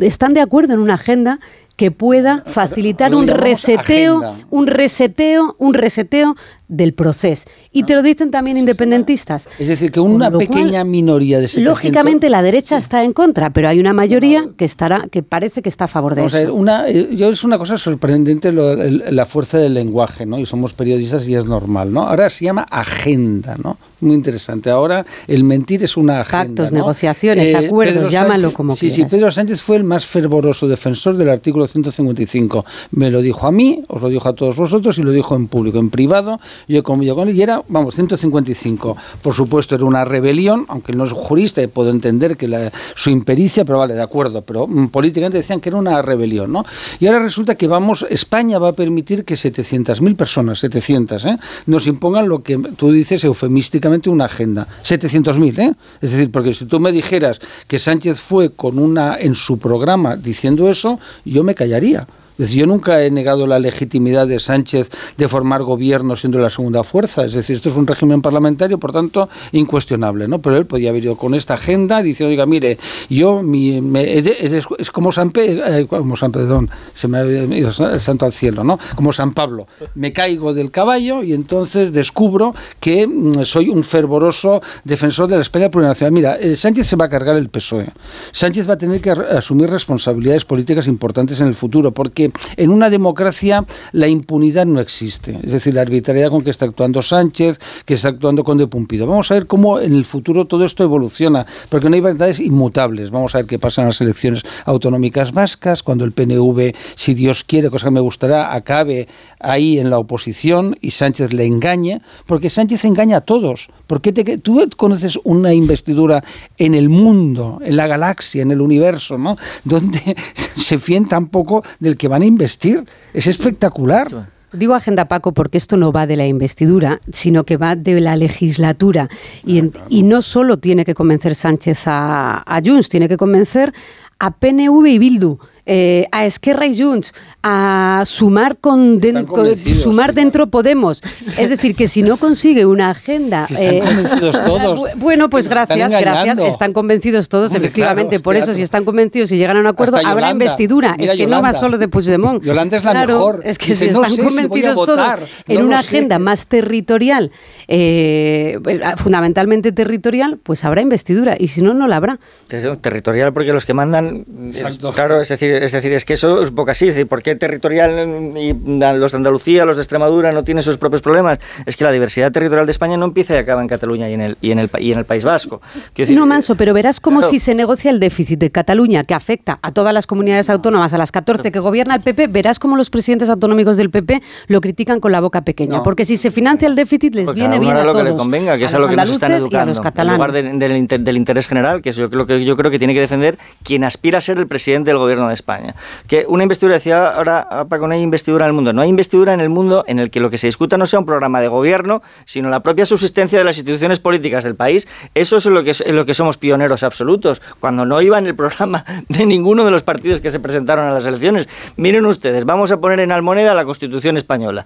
están de acuerdo en una agenda que pueda facilitar un reseteo, agenda. un reseteo, un reseteo del proceso. Y te lo dicen también independentistas. Es decir, que una cual, pequeña minoría de 700... Lógicamente la derecha está en contra, pero hay una mayoría que estará, que parece que está a favor de Vamos a ver, eso. una, eh, yo es una cosa sorprendente lo- el- la fuerza del lenguaje, ¿no? Y somos periodistas y es normal, ¿no? Ahora se llama agenda, ¿no? Muy interesante. Ahora el mentir es una agenda. Pactos, ¿no? negociaciones, acuerdos, Pedro llámalo Sánchez- como sí, quieras. Sí, Pedro Sánchez fue el más fervoroso defensor del artículo 155. Me lo dijo a mí, os lo dijo a todos vosotros y lo dijo en público, en privado. Yo he comido con él y era, vamos, 155. Por supuesto, era una rebelión, aunque no es jurista y puedo entender que la- su impericia, pero vale, de acuerdo. Pero mm, políticamente decían que era una rebelión, ¿no? Y ahora resulta que vamos, España va a permitir que 700.000 personas, 700, ¿eh? nos impongan lo que tú dices eufemísticamente una agenda. 700.000, ¿eh? Es decir, porque si tú me dijeras que Sánchez fue con una en su programa diciendo eso, yo me callaría. Es decir, yo nunca he negado la legitimidad de Sánchez de formar gobierno siendo la segunda fuerza. Es decir, esto es un régimen parlamentario, por tanto, incuestionable, ¿no? Pero él podía haber ido con esta agenda diciendo, oiga, mire, yo me- de- es como San Pedro, como San Perdón, se santo al cielo, ¿no? Como San Pablo. Me caigo del caballo y entonces descubro que mm, soy un fervoroso defensor de la España plurinacional. Mira, eh, Sánchez se va a cargar el PSOE. Sánchez va a tener que asumir responsabilidades políticas importantes en el futuro, porque en una democracia la impunidad no existe. Es decir, la arbitrariedad con que está actuando Sánchez, que está actuando con De Pumpido. Vamos a ver cómo en el futuro todo esto evoluciona, porque no hay verdades inmutables. Vamos a ver qué pasa en las elecciones autonómicas vascas, cuando el PNV, si Dios quiere, cosa que me gustará, acabe ahí en la oposición y Sánchez le engañe, porque Sánchez engaña a todos. Porque tú conoces una investidura en el mundo, en la galaxia, en el universo, ¿no? Donde se fíen tan poco del que van a investir. Es espectacular. Digo agenda Paco porque esto no va de la investidura, sino que va de la legislatura. Y, y no solo tiene que convencer Sánchez a, a Junts, tiene que convencer a PNV y Bildu. Eh, a Esquerra y Junts, a sumar con, sumar dentro Podemos. Es decir, que si no consigue una agenda. están eh, convencidos todos. bueno, pues gracias, gracias. Están convencidos todos, efectivamente. por eso, si están convencidos y llegan a un acuerdo, habrá investidura. es que no va solo de Puigdemont. Yolanda es la mejor. Es que si están convencidos todos en una agenda más territorial, eh, fundamentalmente territorial, pues habrá investidura. Y si no, no la habrá. Territorial porque los que mandan. Claro, es decir, es decir, es que eso es poco así. Es decir, ¿por qué territorial y los de Andalucía, los de Extremadura no tienen sus propios problemas? Es que la diversidad territorial de España no empieza y acaba en Cataluña y en el, y en el, y en el País Vasco. no, Manso, pero verás como si se negocia el déficit de Cataluña, que afecta a todas las comunidades autónomas, a las 14 que gobierna el PP, verás como los presidentes autonómicos del PP lo critican con la boca pequeña. Porque si se financia el déficit, les viene bien a lo todos. que le convenga, que es a, lo que nos están educando. En lugar del, del, interés general, que es lo que yo creo que tiene que defender quien aspira a ser el presidente del gobierno de España. Que una investidura, decía ahora ah, Paco, no hay investidura en el mundo. No hay investidura en el mundo en el que lo que se discuta no sea un programa de gobierno, sino la propia subsistencia de las instituciones políticas del país. Eso es lo que, lo que somos pioneros absolutos. Cuando no iba en el programa de ninguno de los partidos que se presentaron a las elecciones. Miren ustedes, vamos a poner en almoneda la Constitución española.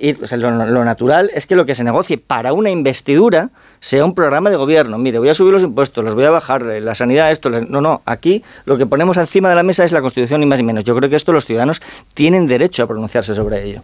y lo, natural es que lo que se negocie para una investidura sea un programa de gobierno. Mire, voy a subir los impuestos, los voy a bajar, eh, la sanidad, esto. No, no, aquí lo que ponemos encima de la mesa es la Constitución y más y menos. Yo creo que esto los ciudadanos tienen derecho a pronunciarse sobre ello.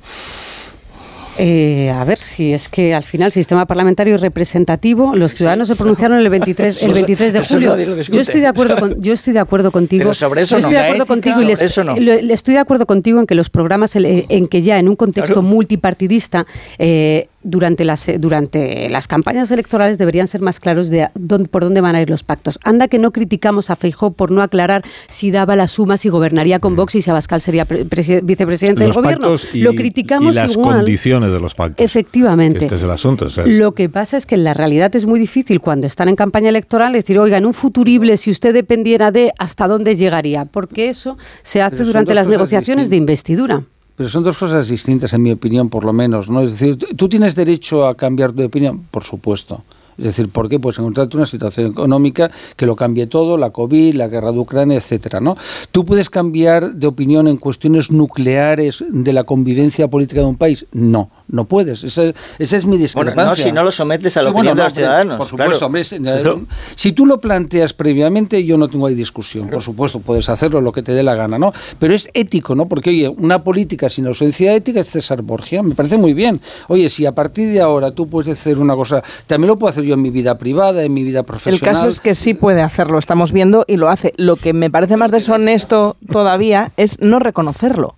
Eh, a ver, si es que al final el sistema parlamentario es representativo, los ciudadanos se pronunciaron el 23, el 23 de julio. Yo estoy de acuerdo con, yo estoy de acuerdo contigo. sobre eso estoy de acuerdo contigo y estoy de acuerdo contigo en que los programas en que ya en un contexto multipartidista eh, durante las, eh, durante las campañas electorales deberían ser más claros de dónde, por dónde van a ir los pactos. Anda que no criticamos a Feijó por no aclarar si daba la suma, si gobernaría con Vox y si Abascal sería vicepresidente del gobierno. Lo criticamos y las condiciones de los pactos. Efectivamente. Este es el asunto. Lo que pasa es que en la realidad es muy difícil cuando están en campaña electoral decir, oiga, en un futurible, si usted dependiera de hasta dónde llegaría, porque eso se hace durante las negociaciones de investidura. Pero son dos cosas distintas, en mi opinión, por lo menos. ¿no? Es decir, tú tienes derecho a cambiar de opinión, por supuesto. Es decir, ¿por qué? Pues encontrarte una situación económica que lo cambie todo, la COVID, la guerra de Ucrania, etcétera, ¿no? Tú puedes cambiar de opinión en cuestiones nucleares de la convivencia política de un país? No no puedes. Esa, es mi discrepancia. no, si no lo sometes a la opinión de los ciudadanos. Por supuesto, hombre, si tú lo planteas previamente, yo no tengo ahí discusión. Por supuesto, puedes hacerlo lo que te dé la gana, ¿no? Pero es ético, ¿no? Porque, oye, una política sin ausencia ética es César Borgia. Me parece muy bien. Oye, si a partir de ahora tú puedes hacer una cosa, también lo puedo hacer yo en mi vida privada, en mi vida profesional. El caso es que sí puede hacerlo, estamos viendo y lo hace. Lo que me parece más deshonesto todavía es no reconocerlo.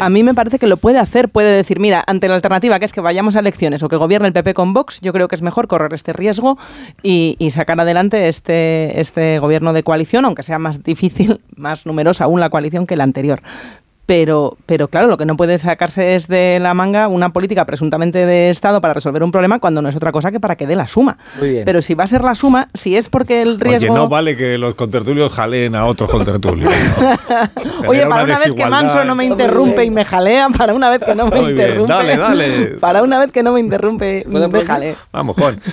A mí me parece que lo puede hacer, puede decir, mira, ante la alternativa que es que vayamos a elecciones o que gobierne el PP con Vox, yo creo que es mejor correr este riesgo y, sacar adelante este, este gobierno de coalición, aunque sea más difícil, más numerosa aún la coalición que la anterior. Pero, pero claro, lo que no puede sacarse es de la manga una política presuntamente de Estado para resolver un problema cuando no es otra cosa que para que dé la suma. Pero si va a ser la suma, si es porque el riesgo... Oye, no vale que los contertulios jaleen a otros contertulios. Oye, para una, vez que Manso no me interrumpe y me jalea, para una vez que no me interrumpe... dale, dale. Para una vez que no me interrumpe, me jalea. Vamos, Juan.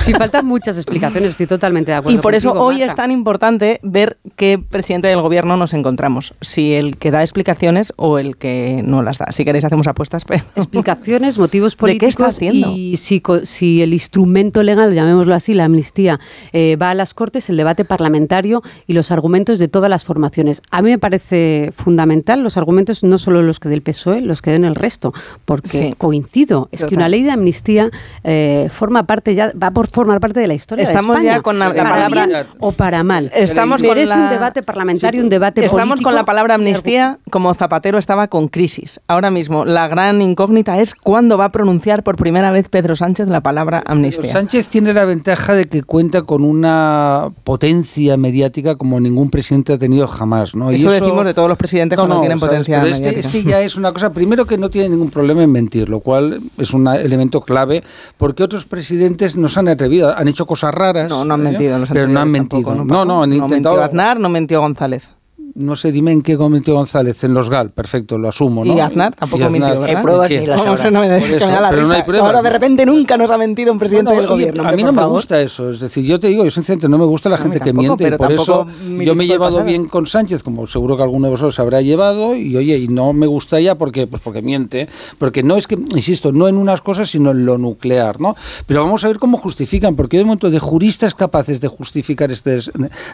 Si faltan muchas explicaciones, estoy totalmente de acuerdo Y por eso hoy es tan importante ver qué presidente del gobierno nos encontramos. Si el que da explicaciones o el que no las da. Si queréis hacemos apuestas. Pero... Explicaciones, motivos políticos y si, si, el instrumento legal, llamémoslo así, la amnistía, eh, va a las Cortes, el debate parlamentario y los argumentos de todas las formaciones. A mí me parece fundamental los argumentos, no solo los que del PSOE, los que den el resto, porque coincido, es que una ley de amnistía eh, forma parte ya, va por formar parte de la historia Estamos de España. ya con la, palabra... o para mal. Estamos Merece un debate parlamentario, un debate Estamos político. con la palabra amnistía como Zapatero estaba con crisis. Ahora mismo, la gran incógnita es cuándo va a pronunciar por primera vez Pedro Sánchez la palabra amnistía. Sánchez tiene la ventaja de que cuenta con una potencia mediática como ningún presidente ha tenido jamás. ¿no? Eso, decimos de todos los presidentes cuando tienen potencia pero este, este, ya es una cosa, primero que no tiene ningún problema en mentir, lo cual es un elemento clave, porque otros presidentes nos han atrevido, han hecho cosas raras. No, no han ¿eh? mentido. pero no han mentido. no, no, han intentado... No Aznar, no mentió González no sé, dime en qué cometió González, en los GAL, perfecto, lo asumo, ¿no? Y Aznar tampoco mintió, Hay pruebas ni las habrá. No me eso, que me da la pero risa. no hay pruebas. Ahora de repente nunca nos ha mentido un presidente del gobierno. A mí no me gusta eso, es decir, yo te digo, yo sinceramente no me gusta la gente que miente, y por eso yo me he llevado bien con Sánchez, como seguro que alguno de vosotros habrá llevado, y oye, y no me gusta ya porque, pues porque miente, porque no es que, insisto, no en unas cosas, sino en lo nuclear, ¿no? Pero vamos a ver cómo justifican, porque de momento de juristas capaces de justificar este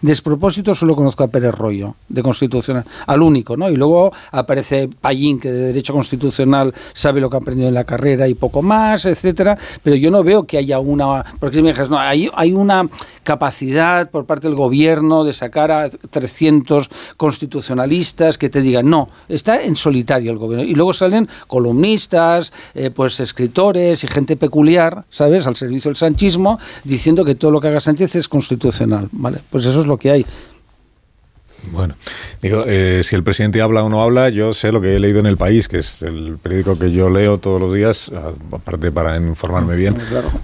despropósito solo conozco a Pérez Rollo, de Constitucional al único, ¿no? Y luego aparece Pallín, que de Derecho Constitucional sabe lo que ha aprendido en la carrera y poco más, etcétera, pero yo no veo que haya una... Porque si me dices, no, hay, hay una capacidad por parte del gobierno de sacar a 300 constitucionalistas que te digan, no, está en solitario el gobierno. Y luego salen columnistas, eh, pues escritores y gente peculiar, ¿sabes?, al servicio del sanchismo, diciendo que todo lo que haga Sánchez es constitucional, ¿vale? Pues eso es lo que hay. Bueno, digo, eh, si el presidente habla o no habla, yo sé lo que he leído en El País, que es el periódico que yo leo todos los días, aparte para informarme bien,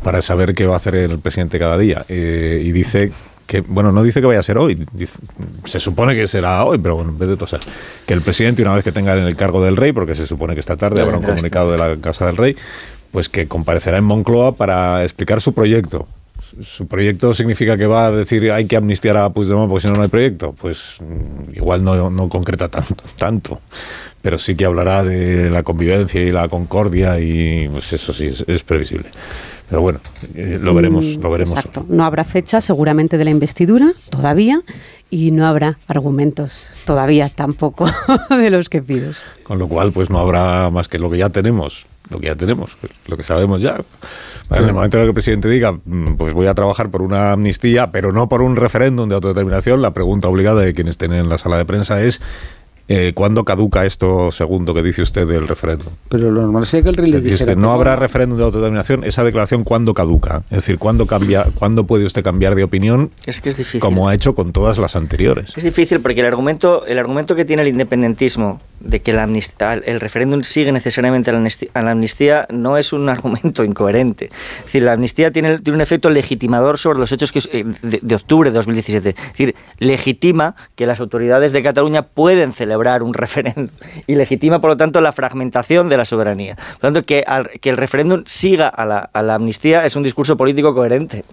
para saber qué va a hacer el presidente cada día. Eh, y dice que, bueno, no dice que vaya a ser hoy, se supone que será hoy, pero bueno, en vez de tosar, que el presidente, una vez que tenga en el cargo del rey, porque se supone que esta tarde habrá un comunicado de la Casa del Rey, pues que comparecerá en Moncloa para explicar su proyecto su proyecto significa que va a decir hay que amnistiar a Puigdemont porque si no no hay proyecto. Pues mm, igual no, no concreta tanto, tanto, pero sí que hablará de la convivencia y la concordia y pues eso sí es, previsible. Pero bueno, eh, lo veremos, lo veremos. Exacto. No habrá fecha seguramente de la investidura todavía y no habrá argumentos todavía tampoco de los que pides. Con lo cual, pues no habrá más que lo que ya tenemos, lo que ya tenemos, lo que sabemos ya. En el momento en el que el presidente diga, mm, pues voy a trabajar por una amnistía, pero no por un referéndum de autodeterminación, la pregunta obligada de quienes estén en la sala de prensa es eh, ¿Cuándo caduca esto segundo que dice usted del referéndum? Pero lo normal sería que el rey le dijera... no habrá referéndum de autodeterminación, esa declaración ¿cuándo caduca? Es decir, ¿cuándo, cambia, ¿cuándo puede usted cambiar de opinión? Es que es difícil. Como ha hecho con todas las anteriores. Es difícil porque el argumento, el argumento que tiene el independentismo de que la el referéndum sigue necesariamente a la, amnistía, no es un argumento incoherente. Es decir, la amnistía tiene, tiene un efecto legitimador sobre los hechos que, eh, de, de octubre de 2017. Es decir, legitima que las autoridades de Cataluña pueden celebrar un referéndum y legitima, por lo tanto, la fragmentación de la soberanía. Por lo tanto, que, que el referéndum siga a la, a la amnistía es un discurso político coherente.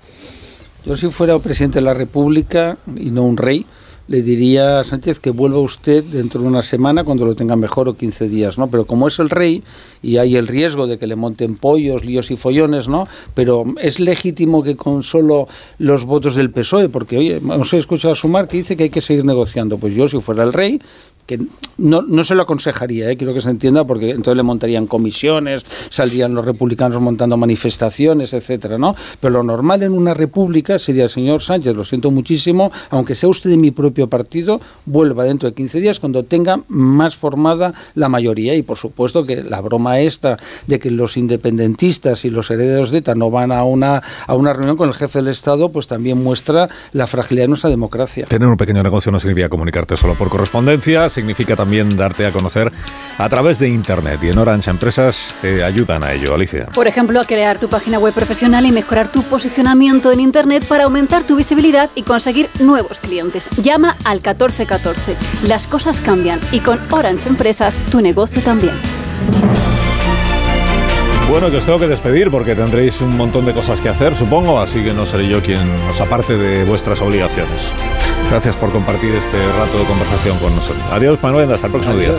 Yo si fuera presidente de la República y no un rey, le diría a Sánchez que vuelva usted dentro de una semana cuando lo tenga mejor o 15 días, ¿no? Pero como es el rey y hay el riesgo de que le monten pollos, líos y follones, ¿no? Pero es legítimo que con solo los votos del PSOE, porque oye, hemos escuchado a Sumar que dice que hay que seguir negociando. Pues yo si fuera el rey que no, no se lo aconsejaría, ¿eh? quiero que se entienda, porque entonces le montarían comisiones, saldrían los republicanos montando manifestaciones, etcétera, ¿no? Pero lo normal en una república sería, señor Sánchez, lo siento muchísimo, aunque sea usted de mi propio partido, vuelva dentro de 15 días cuando tenga más formada la mayoría. Y por supuesto que la broma esta de que los independentistas y los herederos de ETA no van a una, a una reunión con el jefe del Estado, pues también muestra la fragilidad de nuestra democracia. Tener un pequeño negocio no significa comunicarte solo por correspondencia, significa también darte a conocer a través de Internet. Y en Orange Empresas te ayudan a ello, Alicia. Por ejemplo, a crear tu página web profesional y mejorar tu posicionamiento en Internet para aumentar tu visibilidad y conseguir nuevos clientes. Llama al 1414. Las cosas cambian y con Orange Empresas tu negocio también. Bueno, que os tengo que despedir porque tendréis un montón de cosas que hacer, supongo, así que no seré yo quien os aparte de vuestras obligaciones. Gracias por compartir este rato de conversación con nosotros. Adiós, Manuel, hasta el próximo día.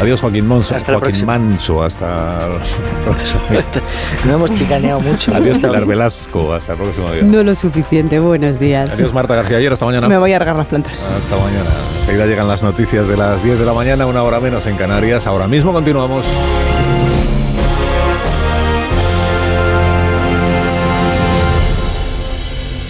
Adiós, Joaquín Monso. Hasta Joaquín Manso, hasta el próximo día. no hemos chicaneado mucho. Adiós, Pilar Velasco, hasta el próximo día. No lo suficiente, buenos días. Adiós, Marta García Ayer, hasta mañana. Me voy a regar las plantas. Hasta mañana. Enseguida llegan las noticias de las 10 de la mañana, una hora menos en Canarias. Ahora mismo continuamos.